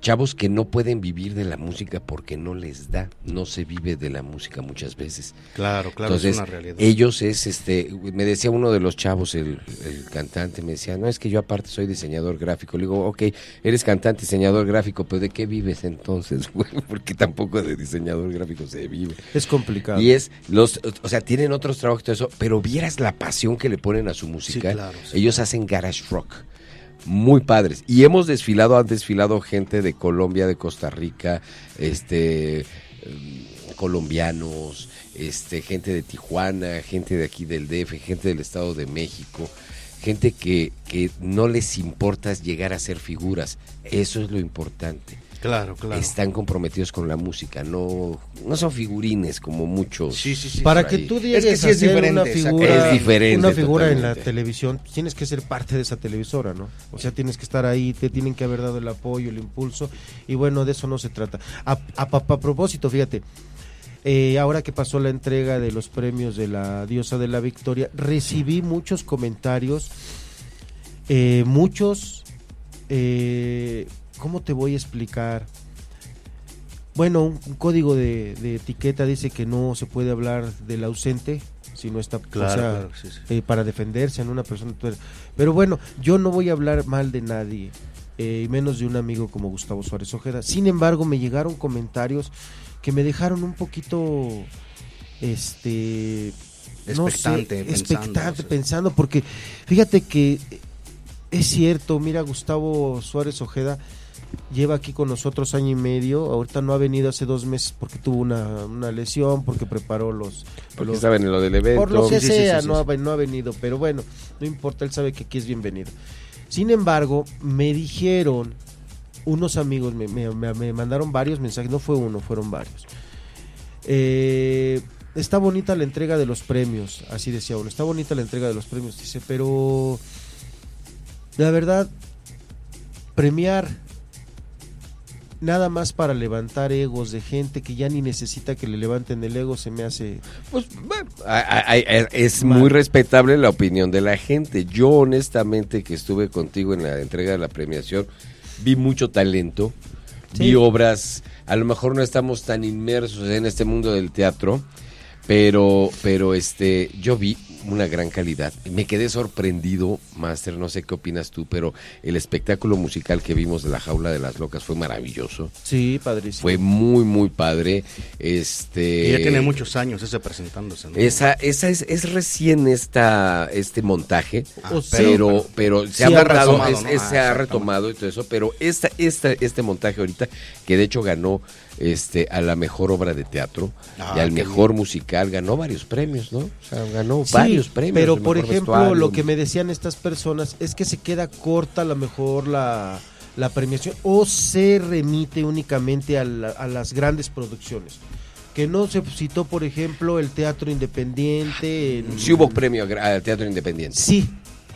Chavos que no pueden vivir de la música porque no les da, no se vive de la música muchas veces. Claro, claro, es una realidad. ellos es este, me decía uno de los chavos, el, el cantante, me decía, no, es que yo aparte soy diseñador gráfico. Le digo, ok, eres cantante, diseñador gráfico, pero ¿de qué vives entonces? güey? porque tampoco de diseñador gráfico se vive. Es complicado. Y es, los, o sea, tienen otros trabajos y todo eso, pero vieras la pasión que le ponen a su música. claro, sí. Ellos hacen garage rock. Muy padres. Y hemos desfilado, han desfilado gente de Colombia, de Costa Rica, este em, colombianos, este, gente de Tijuana, gente de aquí del DF, gente del Estado de México, gente que, que no les importa llegar a ser figuras. Eso es lo importante. Claro, claro. Están comprometidos con la música, no, no son figurines como muchos. Para por que ahí. tú llegues a ser una figura, Es diferente una figura en la televisión, tienes que ser parte de esa televisora, ¿no? O sea, tienes que estar ahí, te tienen que haber dado el apoyo, el impulso, y bueno, de eso no se trata. A, a, a propósito, fíjate, eh, ahora que pasó la entrega de los premios de la Diosa de la Victoria, recibí muchos comentarios, eh, muchos, eh, ¿cómo te voy a explicar? Bueno, un, un código de, de etiqueta dice que no se puede hablar del ausente si no está o Claro, sea, claro, sí, sí. eh, para defenderse en una persona. Pero bueno, yo no voy a hablar mal de nadie, eh, y menos de un amigo como Gustavo Suárez Ojeda. Sin embargo, me llegaron comentarios que me dejaron un poquito, este, no sé, Expectante, expectante, pensando, porque fíjate que es cierto, mira, Gustavo Suárez Ojeda lleva aquí con nosotros año y medio, ahorita no ha venido hace dos meses porque tuvo una, una lesión, porque preparó los... Porque los- estaba en lo del evento. Por lo que Sí, sí, sí, sea, sí, no. Ha, no ha venido, pero bueno, no importa, él sabe que aquí es bienvenido. Sin embargo, me dijeron, unos amigos me, me- me- me mandaron varios mensajes, no fue uno, fueron varios. Eh, está bonita la entrega de los premios, así decía uno, está bonita la entrega de los premios, dice, pero la verdad, premiar nada más para levantar egos de gente que ya ni necesita que le levanten el ego se me hace Pues, ay, Es muy respetable la opinión de la gente. Yo honestamente que estuve contigo en la entrega de la premiación, vi mucho talento, Sí. vi obras, a lo mejor no estamos tan inmersos en este mundo del teatro, pero, pero este, yo vi una gran calidad. Me quedé sorprendido, Master, no sé qué opinas tú, pero el espectáculo musical que vimos de la jaula de las locas fue maravilloso. Sí, padrísimo. Fue muy, muy padre. Este Y ya tiene muchos años ese presentándose. ¿no? esa, esa es, es recién esta, este montaje, Ah, pero, pero, se sí ha guardado, retomado, es- ¿no? es- Ah, se ha retomado y todo eso, pero esta, esta, este montaje ahorita, que de hecho ganó este a la mejor obra de teatro Ah, y al mejor musical, ganó varios premios, ¿no? O sea, ganó Sí, varios premios. Pero el por ejemplo, vestuario. lo que me decían estas personas es que se queda corta a lo mejor la, la premiación o se remite únicamente a, la- a las grandes producciones. Que no se citó, por ejemplo, el teatro independiente. en- Sí hubo premio al Teatro Independiente. Sí,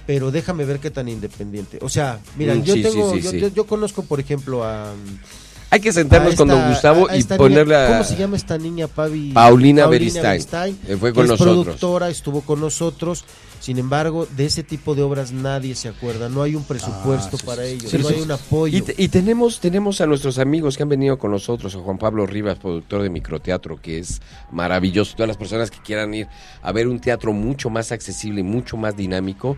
pero déjame ver qué tan independiente. O sea, mira, Mm, yo sí, tengo, sí, yo, sí. yo- yo conozco, por ejemplo, a Hay que sentarnos a con don Gustavo a- a y ponerla... niña- ¿Cómo se llama esta niña, Pavi? Paulina Beristain. Eh, fue con es nosotros. productora, estuvo con nosotros. Sin embargo, de ese tipo de obras nadie se acuerda. No hay un presupuesto Ah, sí, para sí, ello. sí, no hay un apoyo. Y, te- y tenemos, tenemos a nuestros amigos que han venido con nosotros, a Juan Pablo Rivas, productor de microteatro, que es maravilloso. Todas las personas que quieran ir a ver un teatro mucho más accesible y mucho más dinámico,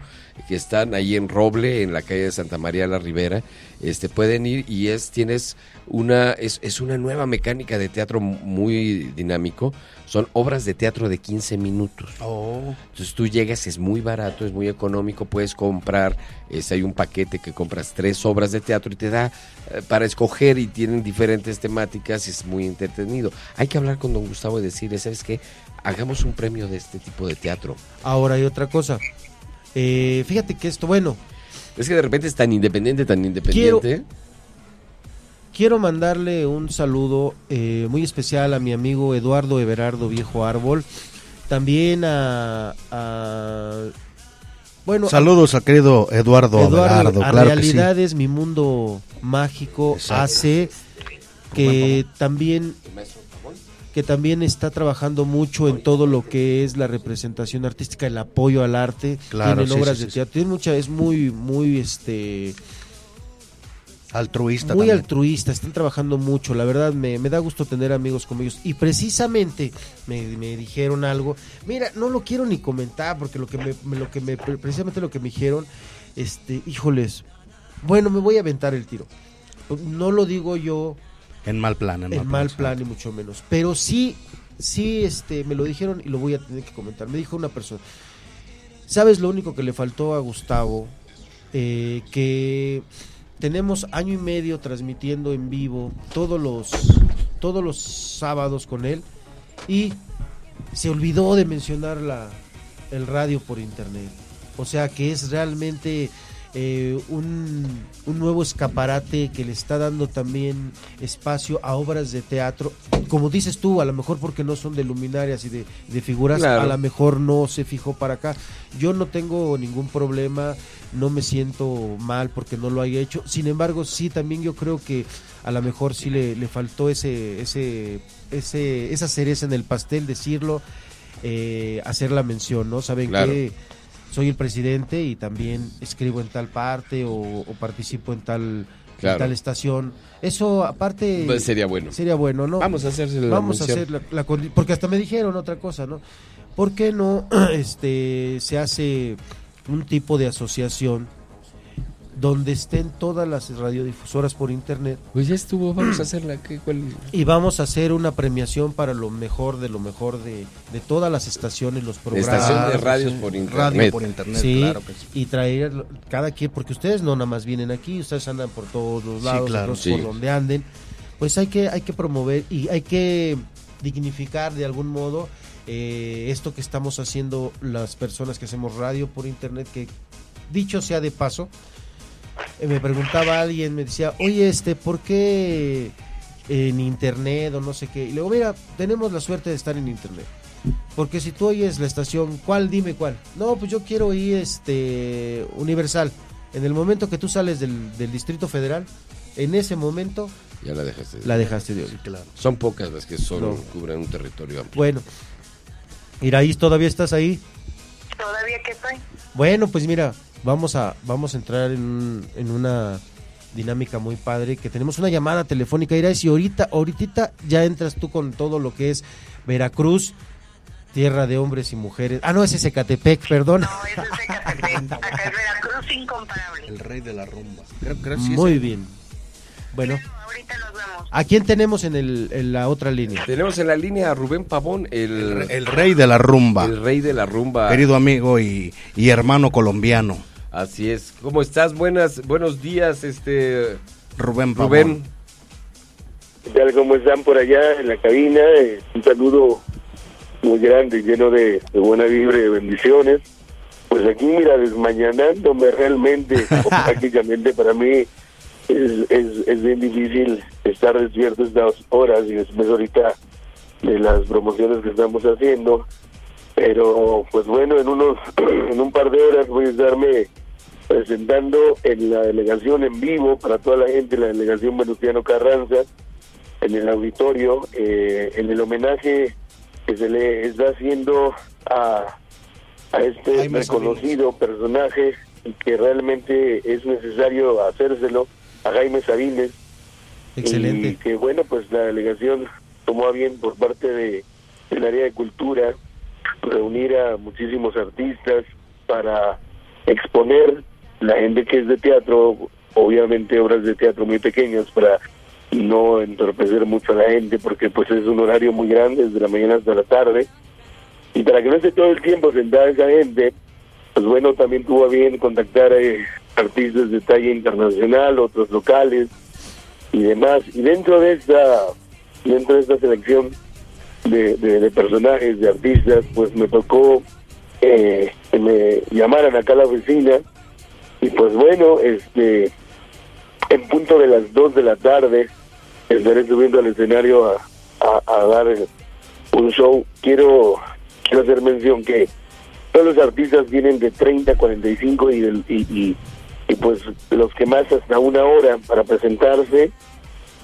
que están ahí en Roble, en la calle de Santa María la Ribera, este, pueden ir y es, tienes una, es, es una nueva mecánica de teatro muy dinámico. Son obras de teatro de 15 minutos. Oh. Entonces tú llegas, es muy barato, es muy económico, puedes comprar, es, hay un paquete que compras tres obras de teatro y te da eh, para escoger y tienen diferentes temáticas, es muy entretenido. Hay que hablar con don Gustavo y decirle, ¿sabes qué? Hagamos un premio de este tipo de teatro. Ahora hay otra cosa. Eh, fíjate que esto, bueno, Es que de repente es tan independiente, tan independiente. quiero mandarle un saludo eh, muy especial a mi amigo Eduardo Everardo Viejo Árbol. También a, a- bueno, a- Saludos al querido Eduardo, Eduardo, Abelardo, a claro que sí. Realidades, mi mundo mágico Exacto. hace que también que también está trabajando mucho en todo lo que es la representación artística, el apoyo al arte, Claro, tienen sí, obras sí, de teatro, tiene mucha, es muy, muy este Altruista muy también. altruista, están trabajando mucho, la verdad me, me da gusto tener amigos como ellos. Y precisamente me, me dijeron algo, mira, no lo quiero ni comentar, porque lo que me, lo que me, precisamente lo que me dijeron, este, híjoles, bueno, me voy a aventar el tiro. No lo digo yo En mal plan, en, en mal plan ni mucho menos. Pero sí, sí, este, me lo dijeron y lo voy a tener que comentar. Me dijo una persona, ¿sabes lo único que le faltó a Gustavo? Eh, que tenemos año y medio transmitiendo en vivo todos los, todos los sábados con él y se olvidó de mencionar la, el radio por internet. O sea que es realmente eh, un, un nuevo escaparate que le está dando también espacio a obras de teatro. Como dices tú, a lo mejor porque no son de luminarias y de, de figuras, Claro. a lo mejor no se fijó para acá. Yo no tengo ningún problema, no me siento mal porque no lo haya hecho. Sin embargo, sí, también yo creo que a lo mejor sí le, le faltó ese, ese, ese, esa cereza en el pastel, decirlo, eh, hacer la mención, ¿no? Saben Claro. que soy el presidente y también escribo en tal parte o, o participo en tal, Claro. tal estación. Eso aparte Pues sería bueno. Sería bueno, ¿no? Vamos a hacerse la Vamos a hacer la, la porque hasta me dijeron otra cosa, ¿no? ¿Por qué no este se hace un tipo de asociación donde estén todas las radiodifusoras por internet? Pues ya estuvo, vamos a hacerla. ¿qué, cuál? Y vamos a hacer una premiación para lo mejor de lo mejor de, de todas las estaciones, los programas. Estación de radios por internet. Radio por internet, Sí, claro que sí. y traer cada quien, porque ustedes no nada más vienen aquí, ustedes andan por todos los Sí, lados, claro. otros Sí. por donde anden. Pues hay que, hay que promover y hay que dignificar de algún modo eh, esto que estamos haciendo las personas que hacemos radio por internet, que dicho sea de paso, me preguntaba alguien, me decía, oye, este, ¿por qué en internet o no sé qué? Y luego, mira, tenemos la suerte de estar en internet. Porque si tú oyes la estación, ¿cuál? Dime cuál. No, pues yo quiero oír este Universal. En el momento que tú sales del, del Distrito Federal, en ese momento Ya la dejaste. de- la dejaste de oír. Son pocas las que solo No. cubren un territorio amplio. Bueno, Iraís, ¿todavía estás ahí? Todavía que estoy. Bueno, pues mira, vamos a, vamos a entrar en, un- en una dinámica muy padre, que tenemos una llamada telefónica, y ahorita, ahorita ya entras tú con todo lo que es Veracruz, tierra de hombres y mujeres. Ah, no, ese es Ecatepec, perdón. Acá es Veracruz incomparable. El rey de la rumba. Creo, creo sí es Muy el- bien. Bueno, Ahorita nos vemos. ¿a quién tenemos en, el, en la otra línea? Tenemos en la línea a Rubén Pavón, el, el rey de la rumba. el rey de la rumba. Querido amigo y, y hermano colombiano. Así es. ¿Cómo estás? Buenas, buenos días, este Rubén Pavón. Rubén. ¿Qué tal? ¿Cómo están por allá en la cabina? Eh, un saludo muy grande, lleno de, de buena vibra y de bendiciones. Pues aquí, mira, desmañanándome realmente, prácticamente para mí es, es, es bien difícil estar despierto estas horas y después ahorita de las promociones que estamos haciendo. Pero, pues bueno, en, unos, en un par de horas voy a estarme presentando en la delegación en vivo para toda la gente, la delegación Venustiano Carranza, en el auditorio, eh, en el homenaje que se le está haciendo a, a este reconocido personaje y que realmente es necesario hacérselo a Jaime Sabines. Excelente. Y que bueno, pues la delegación tomó a bien por parte de, del área de cultura reunir a muchísimos artistas para exponer la gente que es de teatro, obviamente obras de teatro muy pequeñas para no entorpecer mucho a la gente porque pues es un horario muy grande desde la mañana hasta la tarde y para que no esté todo el tiempo sentada esa gente pues bueno también tuvo a bien contactar a eh, artistas de talla internacional otros locales y demás y dentro de esta dentro de esta selección de, de- de personajes de artistas pues me tocó eh, que me llamaran acá a la oficina y pues bueno este en punto de las 2 de la tarde estaré subiendo al escenario a, a- a dar un show. Quiero, quiero hacer mención que todos los artistas vienen de 30 a 45 y, del- y, y, y pues los que más hasta una hora para presentarse.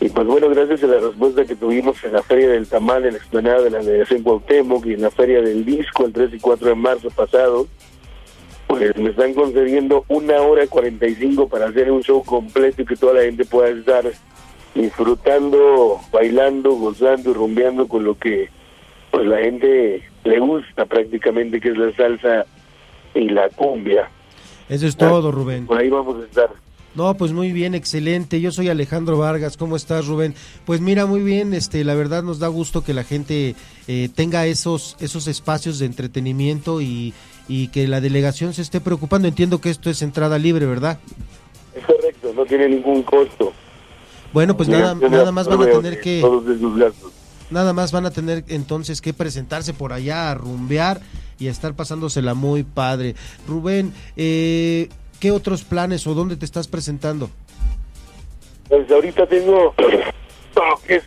Y pues bueno, gracias a la respuesta que tuvimos en la Feria del Tamal, en la explanada de la delegación Cuauhtémoc y en la Feria del Disco el 3 y 4 de marzo pasado, pues me están concediendo una hora y 45 para hacer un show completo y que toda la gente pueda estar disfrutando, bailando, gozando y rumbeando con lo que pues la gente le gusta prácticamente, que es la salsa y la cumbia. Eso es todo, Rubén. Por ahí vamos a estar. No, pues muy bien, excelente. Yo soy Alejandro Vargas. ¿Cómo estás, Rubén? Pues mira, muy bien. Este, la verdad nos da gusto que la gente eh, tenga esos esos espacios de entretenimiento y, y que la delegación se esté preocupando. Entiendo que esto es entrada libre, ¿verdad? Es correcto, no tiene ningún costo. Bueno, pues nada, nada más van a tener que nada más van a tener entonces que presentarse por allá a rumbear y a estar pasándosela muy padre. Rubén, eh, ¿qué otros planes o dónde te estás presentando? Pues ahorita tengo lo que es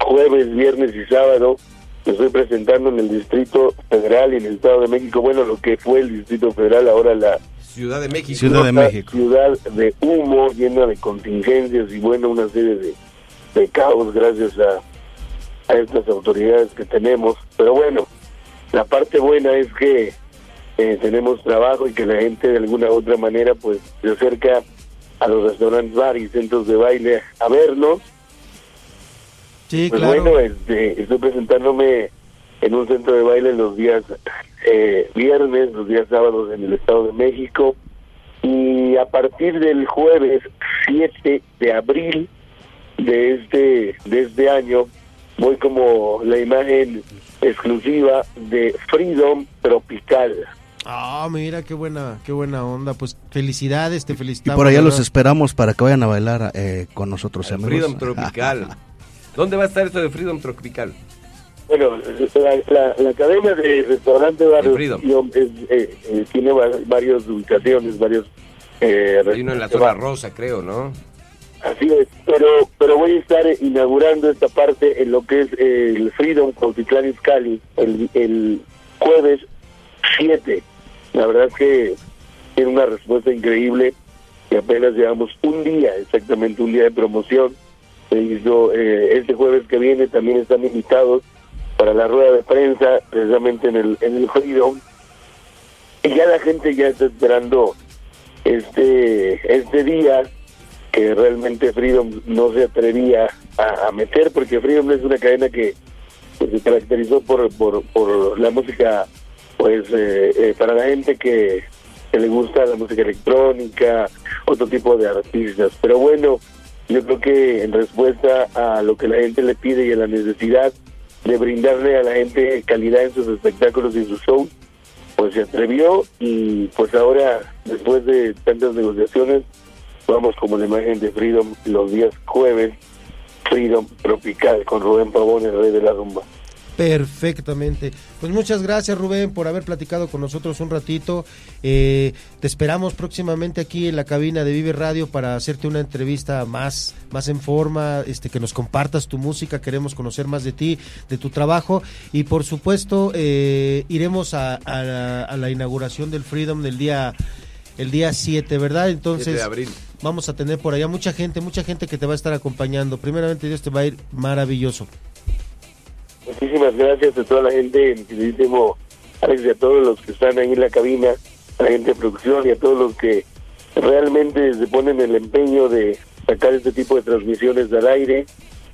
jueves, viernes y sábado. Me estoy presentando en el Distrito Federal y en el Estado de México. Bueno, lo que fue el Distrito Federal, ahora la Ciudad de México. Ciudad de México. Ciudad de humo, llena de contingencias y bueno, una serie de, de caos gracias a, a estas autoridades que tenemos. Pero bueno, la parte buena es que eh, tenemos trabajo y que la gente de alguna u otra manera pues se acerca a los restaurantes, bar y centros de baile a vernos. Sí, Pues claro. bueno, este, estoy presentándome en un centro de baile los días eh, viernes, los días sábados en el Estado de México y a partir del jueves 7 de abril de este de este año voy como la imagen exclusiva de Freedom Tropical. Ah, mira qué buena, qué buena onda. Pues felicidades, te Y felicitamos. por allá ¿verdad? los esperamos para que vayan a bailar eh, con nosotros, amigos. Freedom Tropical. ¿Dónde va a estar esto de Freedom Tropical? Bueno, la, la, la cadena de restaurante Barrio es, eh, eh, tiene va- varias ubicaciones, varios eh, Hay uno en la zona rosa, creo, ¿no? Así es, pero pero voy a estar inaugurando esta parte en lo que es el Freedom Cuautitlán Izcalli el, el jueves 7. La verdad es que tiene una respuesta increíble y apenas llevamos un día, exactamente un día de promoción. Se hizo eh, este jueves que viene, también están invitados para la rueda de prensa, precisamente en el, en el Freedom. Y ya la gente ya está esperando este este día que realmente Freedom no se atrevía a, meter porque Freedom es una cadena que se caracterizó por, por, la música pues eh, eh, para la gente que, que le gusta la música electrónica otro tipo de artistas. Pero bueno yo creo que en respuesta a lo que la gente le pide y a la necesidad de brindarle a la gente calidad en sus espectáculos y sus shows pues se atrevió y pues ahora después de tantas negociaciones vamos como la imagen de Freedom los días jueves Freedom Tropical con Rubén Pavón el rey de la rumba Perfectamente. Pues muchas gracias Rubén por haber platicado con nosotros un ratito. Eh, te esperamos próximamente aquí en la cabina de Vive Radio para hacerte una entrevista más, más en forma, este, que nos compartas tu música, queremos conocer más de ti, de tu trabajo y por supuesto eh, iremos a, a la, a la inauguración del Freedom del día el día 7, ¿verdad? Entonces 7 de abril. Vamos a tener por allá mucha gente, mucha gente que te va a estar acompañando. Primeramente Dios te va a ir maravilloso. Muchísimas gracias a toda la gente, mi queridísimo Alex, y a todos los que están ahí en la cabina, a la gente de producción y a todos los que realmente se ponen el empeño de sacar este tipo de transmisiones al aire.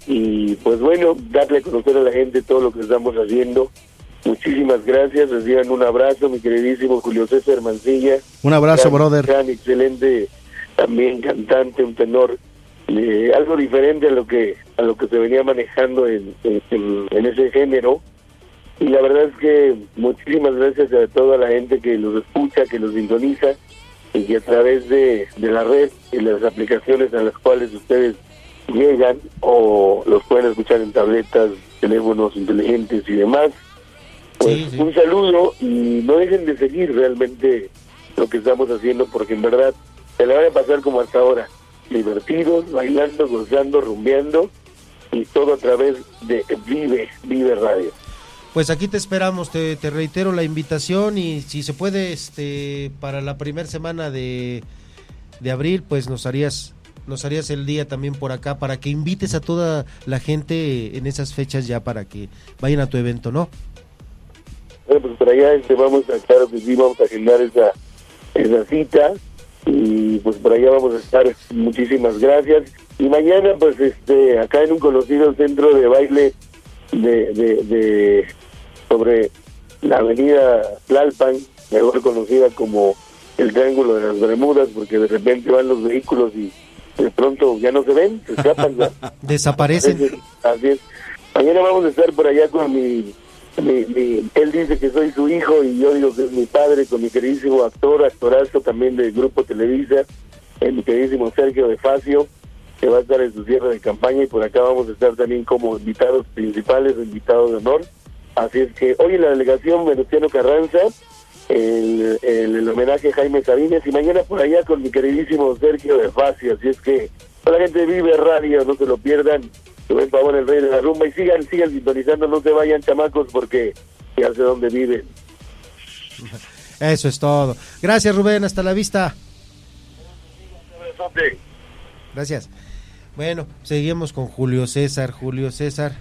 Y pues bueno, darle a conocer a la gente todo lo que estamos haciendo. Muchísimas gracias, reciban un abrazo, mi queridísimo Julio César Mancilla. Un abrazo, Gran- brother. Gran, excelente, también cantante, un tenor, eh, algo diferente a lo que a lo que se venía manejando en, en, ese género. Y la verdad es que muchísimas gracias a toda la gente que los escucha, que los sintoniza y que a través de, de la red y las aplicaciones a las cuales ustedes llegan o los pueden escuchar en tabletas, teléfonos inteligentes y demás. Pues un saludo y no dejen de seguir realmente lo que estamos haciendo porque en verdad se la van a pasar como hasta ahora, divertidos, bailando, gozando, rumbeando y todo a través de Vive, Vive Radio. Pues aquí te esperamos, te, te reitero la invitación y si se puede, este, para la primera semana de, de abril, pues nos harías, nos harías el día también por acá para que invites a toda la gente en esas fechas ya para que vayan a tu evento, ¿no? Bueno, pues por allá este, vamos a, claro que sí, vamos a agendar esa, esa cita y pues por allá vamos a estar. Muchísimas gracias. Y mañana pues este acá en un conocido centro de baile de, de, de sobre la avenida Tlalpan, mejor conocida como el Triángulo de las Bermudas, porque de repente van los vehículos y de pronto ya no se ven, se escapan. ¿no? Desaparecen. Así es. Mañana vamos a estar por allá con mi, mi, mi- Él dice que soy su hijo y yo digo que es mi padre, con mi queridísimo actor, actorazo también del Grupo Televisa, el mi queridísimo Sergio de Facio, que va a estar en su cierre de campaña y por acá vamos a estar también como invitados principales, invitados de honor. Así es que hoy en la delegación Venustiano Carranza, el, el, homenaje a Jaime Sabines y mañana por allá con mi queridísimo Sergio de Facio. Así es que la gente Vive Radio, no se lo pierdan. Rubén Pavón, el rey de la rumba. Y sigan, sigan sintonizando, no se vayan chamacos porque ya sé dónde viven. Eso es todo. Gracias, Rubén. Hasta la vista. Gracias. Bueno, seguimos con Julio César. Julio César.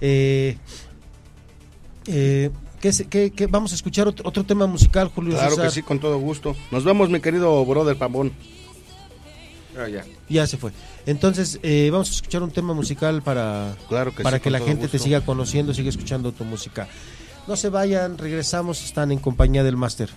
Eh, eh, ¿qué, qué- qué- vamos a escuchar otro, otro tema musical, Julio Claro César. que sí, con todo gusto. Nos vemos, mi querido brother Pavón. Ah, ya. Ya se fue. Entonces, eh, vamos a escuchar un tema musical para, Claro que para sí, que la gente te siga conociendo, siga escuchando tu música. No se vayan, regresamos, están en compañía del máster.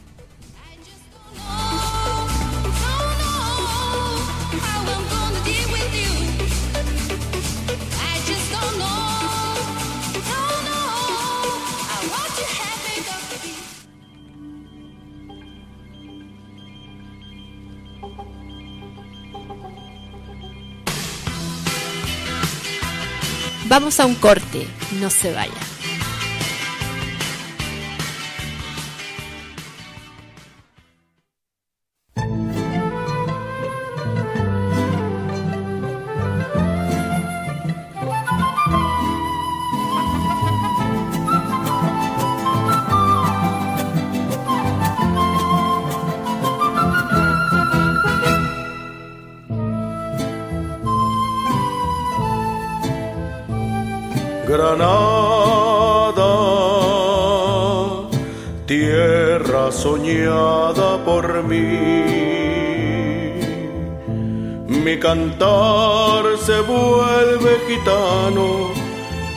Vamos a un corte, no se vaya. Soñada por mí. Mi cantar se vuelve gitano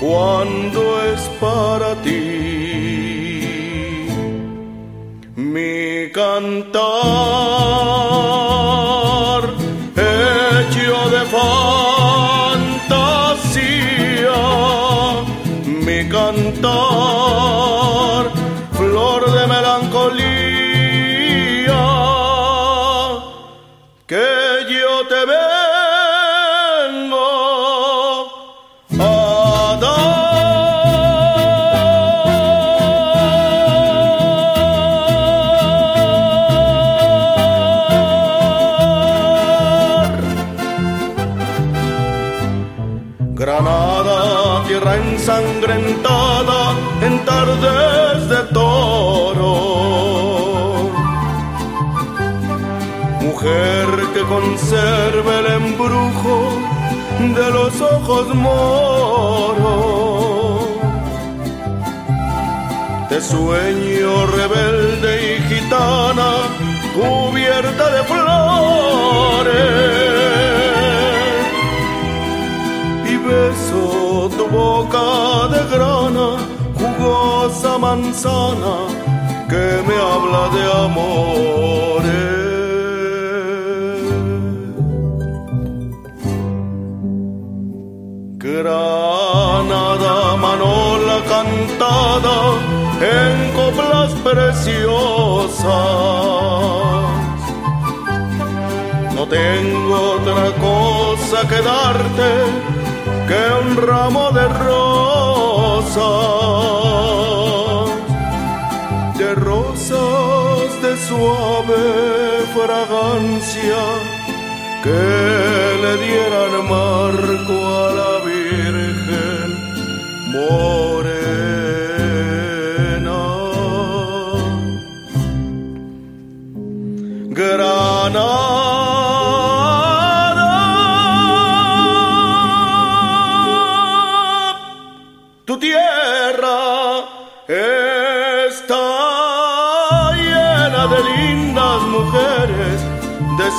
cuando es para ti. Mi cantar ensangrentada en tardes de toro. Mujer que conserve el embrujo de los ojos moros. De sueño rebelde y gitana cubierta de flores tu boca de grana, jugosa manzana que me habla de amores. Granada, manola cantada en coplas preciosas. No tengo otra cosa que darte un ramo de rosas, de rosas de suave fragancia que le dieran marco a la Virgen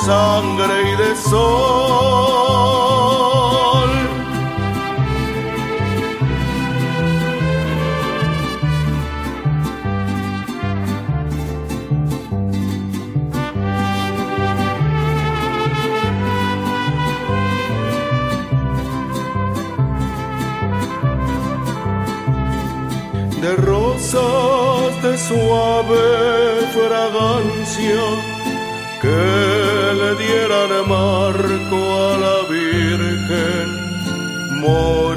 sangre y de sol. de rosas de suave fragancia que le dieran marco a la Virgen morena.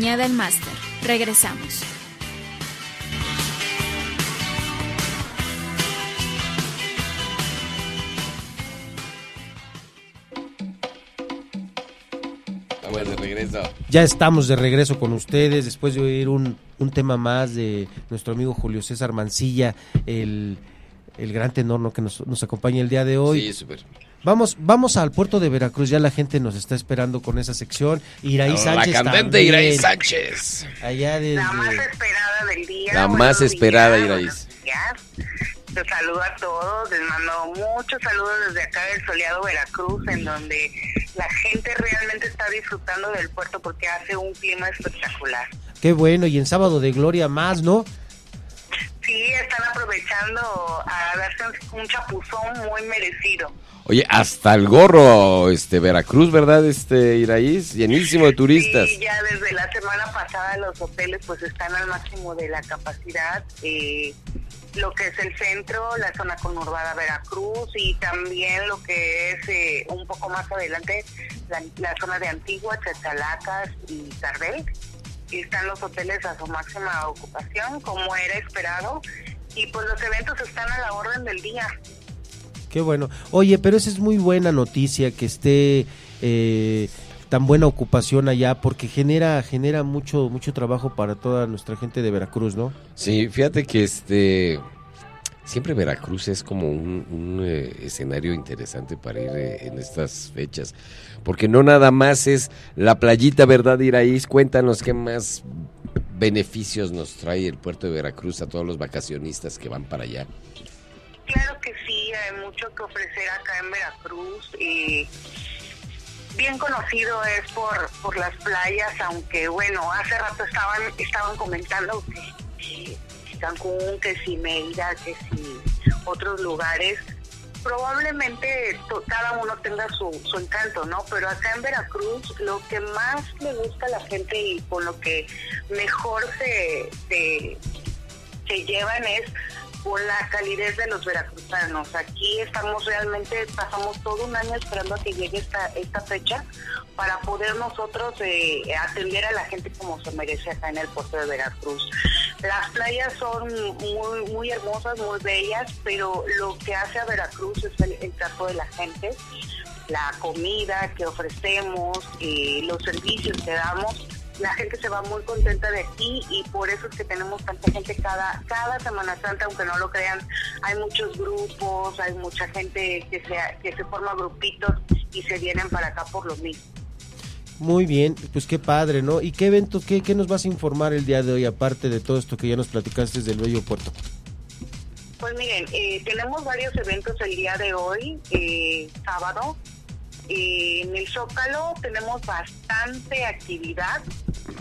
Compañía del máster. Regresamos. Estamos de regreso. Ya estamos de regreso con ustedes después de oír un, un tema más de nuestro amigo Julio César Mancilla, el, el gran tenor ¿no? que nos, nos acompaña el día de hoy. Sí, súper. Vamos, vamos al puerto de Veracruz, ya la gente nos está esperando con esa sección. Iraí La Sánchez. cantante también. Iraí Sánchez. Allá desde... La más esperada del día. La más esperada, días, Iraí. buenos días. Los saludo a todos, les mando muchos saludos desde acá del soleado Veracruz, en donde la gente realmente está disfrutando del puerto porque hace un clima espectacular. Qué bueno, y en sábado de gloria más, ¿no? Sí, están aprovechando a darse un chapuzón muy merecido. Oye, hasta el gorro, este, Veracruz, ¿verdad, este, Iraíz? Llenísimo de turistas. Sí, ya desde la semana pasada los hoteles pues están al máximo de la capacidad. eh, lo que es el centro, la zona conurbada Veracruz y también lo que es eh, un poco más adelante la, la zona de Antigua, Chachalacas y Cardel. Y están los hoteles a su máxima ocupación, como era esperado. Y pues los eventos están a la orden del día. Qué bueno. Oye, pero esa es muy buena noticia que esté eh, tan buena ocupación allá porque genera genera mucho mucho trabajo para toda nuestra gente de Veracruz, ¿no? Sí, fíjate que este siempre Veracruz es como un, un, eh, escenario interesante para ir eh, en estas fechas, porque no nada más es la playita, ¿verdad, Iraíz? Cuéntanos qué más beneficios nos trae el puerto de Veracruz a todos los vacacionistas que van para allá. Claro que sí, hay mucho que ofrecer acá en Veracruz. Y bien conocido es por, por las playas, aunque bueno, hace rato estaban estaban comentando que, que Cancún, que si Mérida, que si otros lugares. Probablemente cada uno tenga su, su encanto, ¿no? Pero acá en Veracruz lo que más le gusta a la gente y con lo que mejor se, se, se llevan es por la calidez de los veracruzanos. Aquí estamos realmente, pasamos todo un año esperando a que llegue esta, esta fecha para poder nosotros eh, atender a la gente como se merece acá en el puerto de Veracruz. Las playas son muy, muy hermosas, muy bellas, pero lo que hace a Veracruz es el, trato de la gente, la comida que ofrecemos, eh, los servicios que damos la gente se va muy contenta de aquí y por eso es que tenemos tanta gente cada cada Semana Santa, aunque no lo crean, hay muchos grupos, hay mucha gente que se que se forma grupitos y se vienen para acá por lo mismo. Muy bien, pues qué padre, ¿no? ¿Y qué eventos, qué, qué nos vas a informar el día de hoy, aparte de todo esto que ya nos platicaste del bello puerto? Pues miren, eh, tenemos varios eventos el día de hoy, eh, sábado. Eh, en el Zócalo tenemos bastante actividad.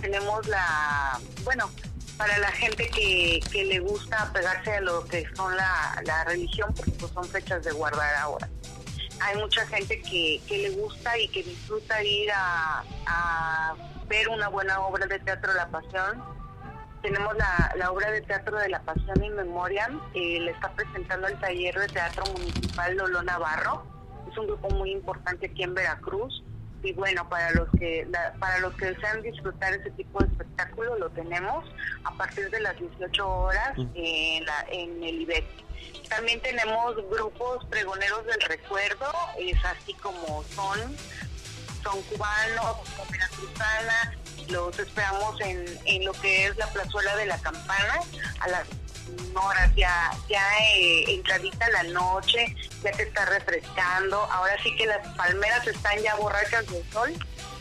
Tenemos la, bueno, para la gente que, que le gusta pegarse a lo que son la, la religión, porque pues son fechas de guardar ahora. Hay mucha gente que, que le gusta y que disfruta ir a, ver una buena obra de teatro La Pasión tenemos la, la obra de teatro de la Pasión y Memoria, eh, le está presentando el taller de teatro municipal Lolo Navarro, un grupo muy importante aquí en Veracruz y bueno para los que la- para los que desean disfrutar ese tipo de espectáculo lo tenemos a partir de las 18 horas en, la, en el IBEC. También tenemos grupos pregoneros del recuerdo, es así como son, son cubanos, son veracruzana, los esperamos en, en lo que es la plazuela de la campana a las horas ya ya eh, entradita la noche ya te está refrescando. Ahora sí que las palmeras están ya borrachas del sol.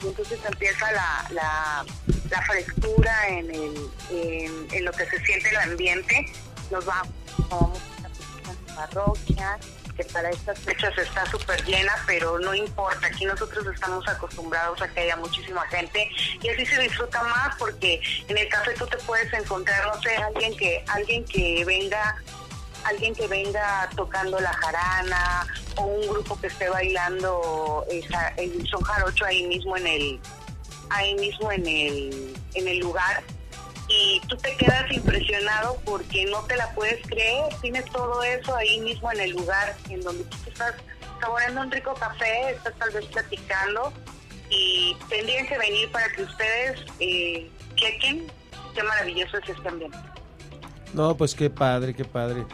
Y entonces empieza la, la, la frescura en, el, en, lo que se siente el ambiente. Nos vamos vamos a la parroquia que para estas fechas está súper llena, pero no importa, aquí nosotros estamos acostumbrados a que haya muchísima gente y así se disfruta más porque en el café tú te puedes encontrar, no sé, alguien que, alguien que venga alguien que venga tocando la jarana o un grupo que esté bailando el son jarocho ahí mismo en el ahí mismo en el en el lugar y tú te quedas impresionado porque no te la puedes creer, tienes todo eso ahí mismo en el lugar en donde tú estás saboreando un rico café, estás tal vez platicando y tendrían que venir para que ustedes eh, chequen qué maravilloso es este ambiente. No, pues qué padre, qué padre.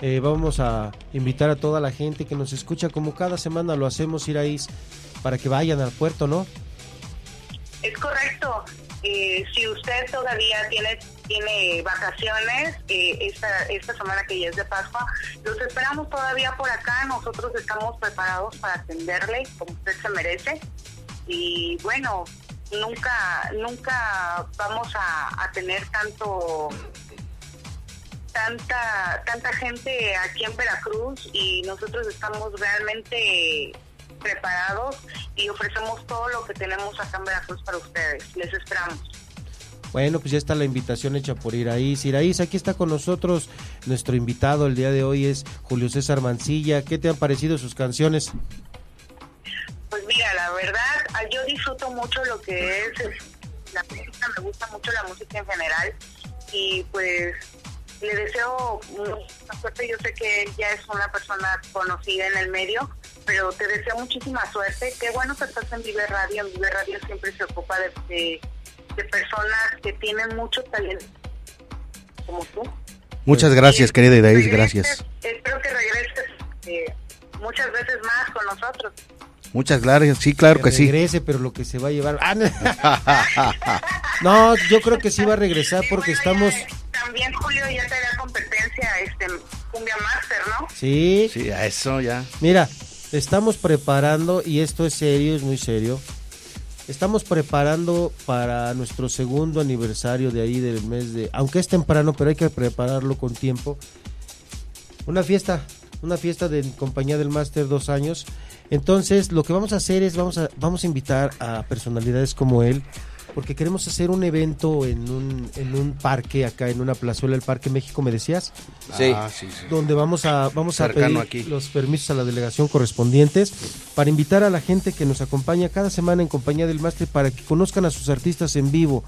Eh, vamos a invitar a toda la gente que nos escucha, como cada semana lo hacemos, Iraís, para que vayan al puerto, ¿no? Es correcto. Eh, si usted todavía tiene tiene vacaciones, eh, esta, esta semana que ya es de Pascua, los esperamos todavía por acá. Nosotros estamos preparados para atenderle como usted se merece. Y bueno, nunca nunca vamos a, a tener tanto tanta tanta gente aquí en Veracruz y nosotros estamos realmente preparados y ofrecemos todo lo que tenemos acá en Veracruz para ustedes. Les esperamos. Bueno, pues ya está la invitación hecha por Iraís. Iraís, aquí está con nosotros nuestro invitado el día de hoy es Julio César Mancilla. ¿Qué te han parecido sus canciones? Pues mira, la verdad, ah, yo disfruto mucho lo que es es la música, me gusta mucho la música en general y pues le deseo mucha suerte. Yo sé que él ya es una persona conocida en el medio, pero te deseo muchísima suerte. Qué bueno que estás en Vive Radio. En Vive Radio siempre se ocupa de, de, de personas que tienen mucho talento, como tú. Muchas gracias, querida Iraís, gracias. Espero que regreses eh, muchas veces más con nosotros. Muchas gracias, sí, claro que sí. regrese, pero lo que se va a llevar. Ah, no. No, yo creo que sí va a regresar porque estamos. También Julio ya te da competencia este Cumbia Master, ¿no? Sí. Sí, a eso ya. Mira, estamos preparando, y esto es serio, es muy serio. Estamos preparando para nuestro segundo aniversario de ahí del mes de. Aunque es temprano, pero hay que prepararlo con tiempo. Una fiesta, una fiesta de compañía del Máster dos años. Entonces, lo que vamos a hacer es vamos a vamos a invitar a personalidades como él, porque queremos hacer un evento en un en un parque acá en una plazuela, el Parque México, me decías. Sí. Ah, sí, sí. Donde vamos a vamos a pedir aquí. los permisos a la delegación correspondientes para invitar a la gente que nos acompaña cada semana en compañía del Máster para que conozcan a sus artistas en vivo,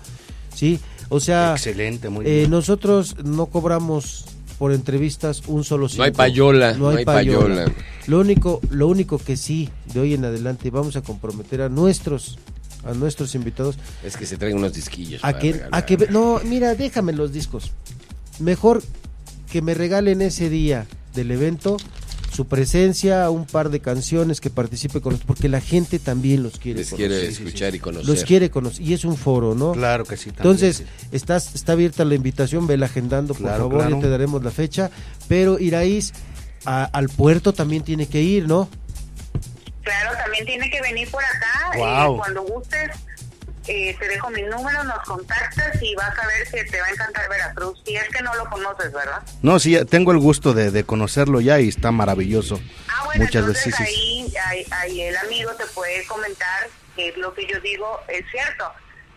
¿sí? O sea, Excelente, muy eh, bien. nosotros no cobramos por entrevistas un solo No hay cinco. payola, no hay payola. Lo único, lo único que sí, de hoy en adelante vamos a comprometer a nuestros, a nuestros invitados Es que se traen unos disquillos. a para que, a que, no, mira, déjame los discos. Mejor que me regalen ese día del evento su presencia, un par de canciones que participe con nosotros, porque la gente también los quiere Les conocer. quiere escuchar y conocer. Los quiere conocer, y es un foro, ¿no? Claro que sí. también, Entonces, sí. estás, está abierta la invitación, vela agendando, por Claro, favor, claro. ya te daremos la fecha. Pero Iraís, a- al puerto también tiene que ir, ¿no? Claro, también tiene que venir por acá. Eh, cuando gustes, eh, te dejo mi número, nos contactas y vas a ver que te va a encantar Veracruz. Si es que no lo conoces, ¿verdad? No, sí, tengo el gusto de, de conocerlo ya y está maravilloso. Ah, bueno, Muchas entonces veces. ahí, ahí, ahí el amigo te puede comentar que lo que yo digo es cierto.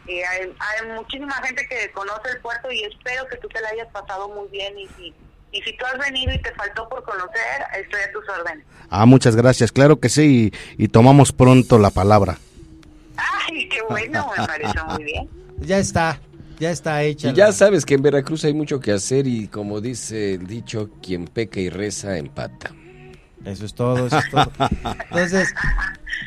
Eh, hay, hay muchísima gente que conoce el puerto y espero que tú te la hayas pasado muy bien y si, y si tú has venido y te faltó por conocer, estoy a tus órdenes. Ah, muchas gracias. Claro que sí y, y tomamos pronto la palabra. Ay, qué bueno, me pareció muy bien. Ya está. Ya está hecha. Y ya la- sabes que en Veracruz hay mucho que hacer y como dice el dicho, quien peca y reza empata. Eso es todo, eso es todo. Entonces,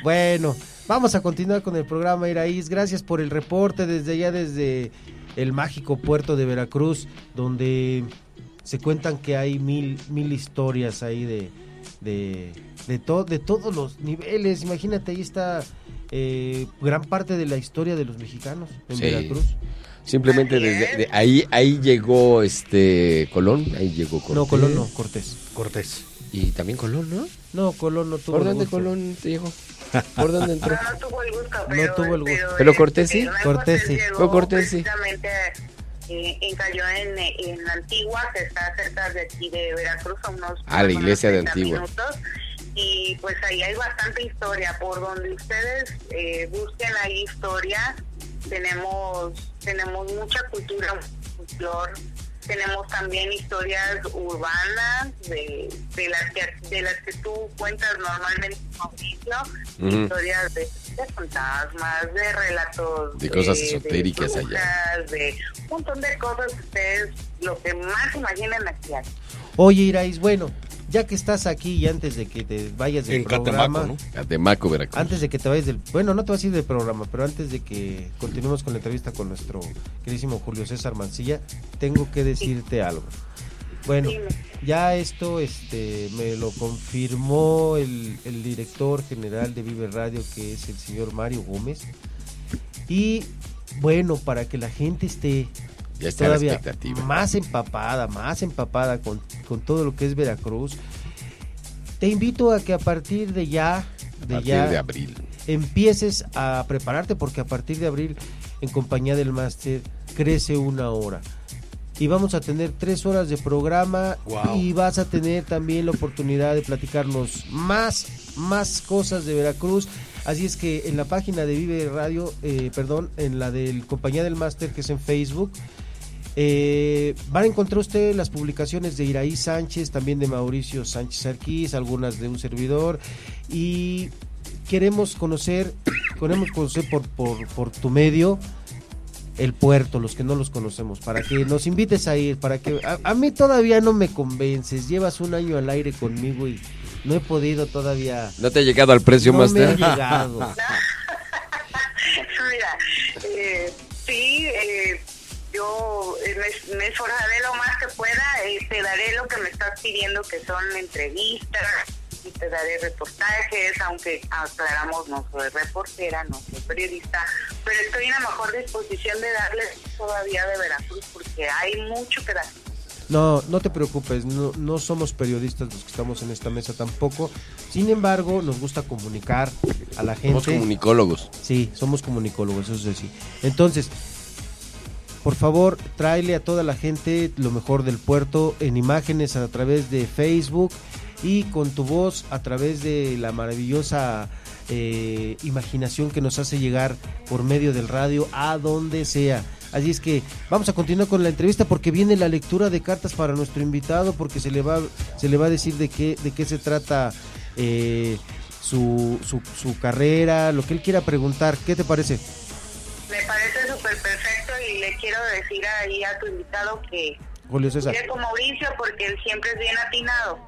bueno, vamos a continuar con el programa Iraíz. Gracias por el reporte desde allá, desde el mágico puerto de Veracruz, donde se cuentan que hay mil, mil historias ahí de, de, de, to- de todos los niveles. Imagínate, ahí está eh, gran parte de la historia de los mexicanos en Sí. Veracruz. Simplemente desde de ahí ahí llegó este Colón, ahí llegó Cortés. No, Colón no, Cortés. Cortés. Y también Colón, ¿no? No, Colón no tuvo ¿Por el dónde gusto. Colón te llegó? ¿Por dónde entró? No tuvo el gusto, No tuvo el gusto. Pero Cortés sí. Cortés sí. Cortés sí. Eh, encalló en, en Antigua, que está cerca de aquí de Veracruz, a unos Ah, la iglesia de 30 Antigua. minutos. Y pues ahí hay bastante historia. Por donde ustedes eh, busquen ahí historia, tenemos tenemos mucha cultura, folclor, tenemos también historias urbanas de, de las que de las que tú cuentas normalmente Mauricio, Ujú. historias de, de fantasmas, de relatos De cosas esotéricas de allá. de un montón de cosas que ustedes lo que más imaginen aquí hay. Oye, Iraíz, bueno, ya que estás aquí y antes de que te vayas del En programa, Catemaco, ¿no? Catemaco, Veracruz. antes de que te vayas del, bueno, no te vas a ir del programa, pero antes de que continuemos con la entrevista con nuestro queridísimo Julio César Mancilla, tengo que decirte algo. Bueno, ya esto este me lo confirmó el, el director general de Vive Radio, que es el señor Mario Gómez. Y bueno, para que la gente esté Ya está la todavía expectativa. más empapada, más empapada con, con todo lo que es Veracruz, te invito a que a partir de ya, A de partir ya, de abril. empieces a prepararte porque a partir de abril, en compañía del máster, crece una hora. Y vamos a tener tres horas de programa Wow. y vas a tener también la oportunidad de platicarnos más, más cosas de Veracruz. Así es que en la página de Vive Radio, eh, perdón, en la del compañía del máster que es en Facebook, eh, van a encontrar usted las publicaciones de Iraí Sánchez, también de Mauricio Sánchez Arquís, algunas de un servidor. Y queremos conocer, queremos conocer por, por, por tu medio el puerto, los que no los conocemos, para que nos invites a ir, para que a, a mí todavía no me convences, llevas un año al aire conmigo y no he podido todavía. ¿No te ha llegado al precio, no me ha llegado. Mira, eh, sí, eh, yo eh, me, me esforzaré lo más que pueda, eh, te daré lo que me estás pidiendo, que son entrevistas, y te daré reportajes, aunque aclaramos, no soy reportera, no soy periodista, pero estoy en la mejor disposición de darles todavía de Veracruz, porque hay mucho que dar. No, no te preocupes, no, no somos periodistas los que estamos en esta mesa tampoco. Sin embargo, nos gusta comunicar a la gente. Somos comunicólogos. Sí, somos comunicólogos, eso es decir. Entonces, por favor, tráele a toda la gente lo mejor del puerto en imágenes a través de Facebook y con tu voz a través de la maravillosa eh, imaginación que nos hace llegar por medio del radio a donde sea. Así es que vamos a continuar con la entrevista porque viene la lectura de cartas para nuestro invitado porque se le va se le va a decir de qué de qué se trata eh, su, su, su carrera, lo que él quiera preguntar. ¿Qué te parece? Me parece súper perfecto y le quiero decir ahí a tu invitado que Julio César. con Mauricio porque él siempre es bien atinado.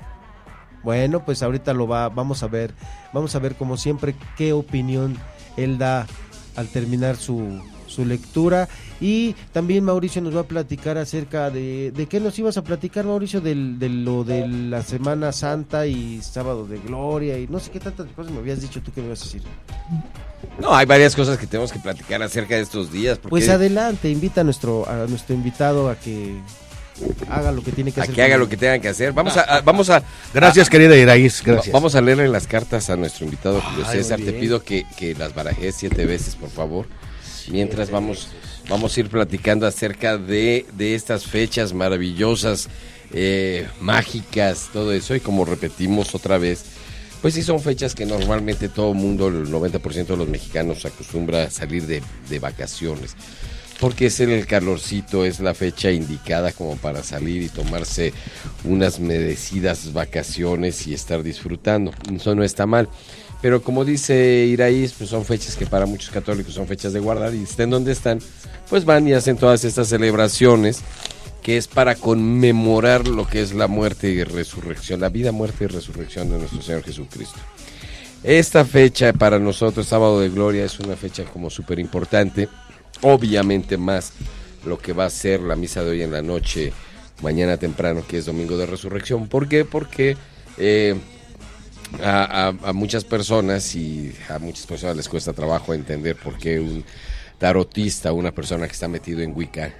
Bueno, pues ahorita lo va, vamos a ver, vamos a ver como siempre qué opinión él da al terminar su, su lectura y también Mauricio nos va a platicar acerca de, de qué nos ibas a platicar Mauricio del, de lo de la Semana Santa y Sábado de Gloria y no sé qué tantas cosas me habías dicho tú que me ibas a decir. No, hay varias cosas que tenemos que platicar acerca de estos días. Porque Pues adelante, invita a nuestro a nuestro invitado a que haga lo que tiene que a hacer. que haga lo que tengan que hacer. Vamos a, a- vamos a Gracias, a- querida Iraíz, gracias. Vamos a leerle las cartas a nuestro invitado Julio César. Te pido que, que las barajes siete veces, por favor. Mientras vamos, vamos a ir platicando acerca de, de estas fechas maravillosas, eh, mágicas, todo eso. Y como repetimos otra vez, pues sí son fechas que normalmente todo el mundo, el 90% de los mexicanos acostumbra a salir de, de vacaciones. Porque es el calorcito, es la fecha indicada como para salir y tomarse unas merecidas vacaciones y estar disfrutando. Eso no está mal. Pero como dice Iraíz, pues son fechas que para muchos católicos son fechas de guardar y estén donde están, pues van y hacen todas estas celebraciones que es para conmemorar lo que es la muerte y resurrección, la vida, muerte y resurrección de nuestro Señor Jesucristo. Esta fecha para nosotros, sábado de gloria, es una fecha como súper importante, obviamente más lo que va a ser la misa de hoy en la noche, mañana temprano, que es domingo de resurrección. ¿Por qué? Porque eh, a, muchas personas y a muchas personas les cuesta trabajo entender por qué un tarotista, una persona que está metido en Wicca,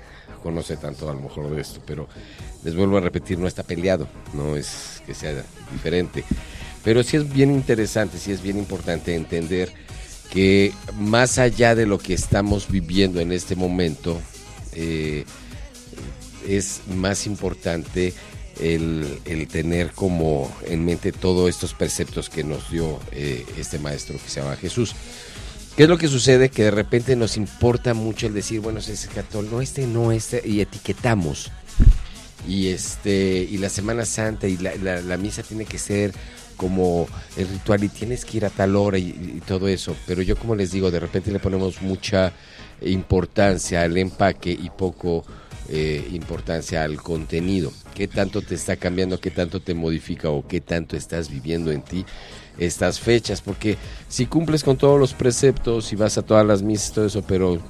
conoce tanto a lo mejor de esto, pero les vuelvo a repetir, no está peleado, no es que sea diferente. Pero sí es bien interesante, sí es bien importante entender que más allá de lo que estamos viviendo en este momento, eh, es más importante el, tener como en mente todos estos preceptos que nos dio eh, este maestro que se llama Jesús. ¿Qué es lo que sucede? Que de repente nos importa mucho el decir, bueno, ese es católico, este, no este, y etiquetamos. Y este, y la Semana Santa y la misa tiene que ser como el ritual y tienes que ir a tal hora y, y todo eso. Pero yo como les digo, de repente le ponemos mucha importancia al empaque y poco eh, importancia al contenido. ¿Qué tanto te está cambiando, qué tanto te modifica o qué tanto estás viviendo en ti estas fechas? Porque si cumples con todos los preceptos y vas a todas las misas, todo eso, pero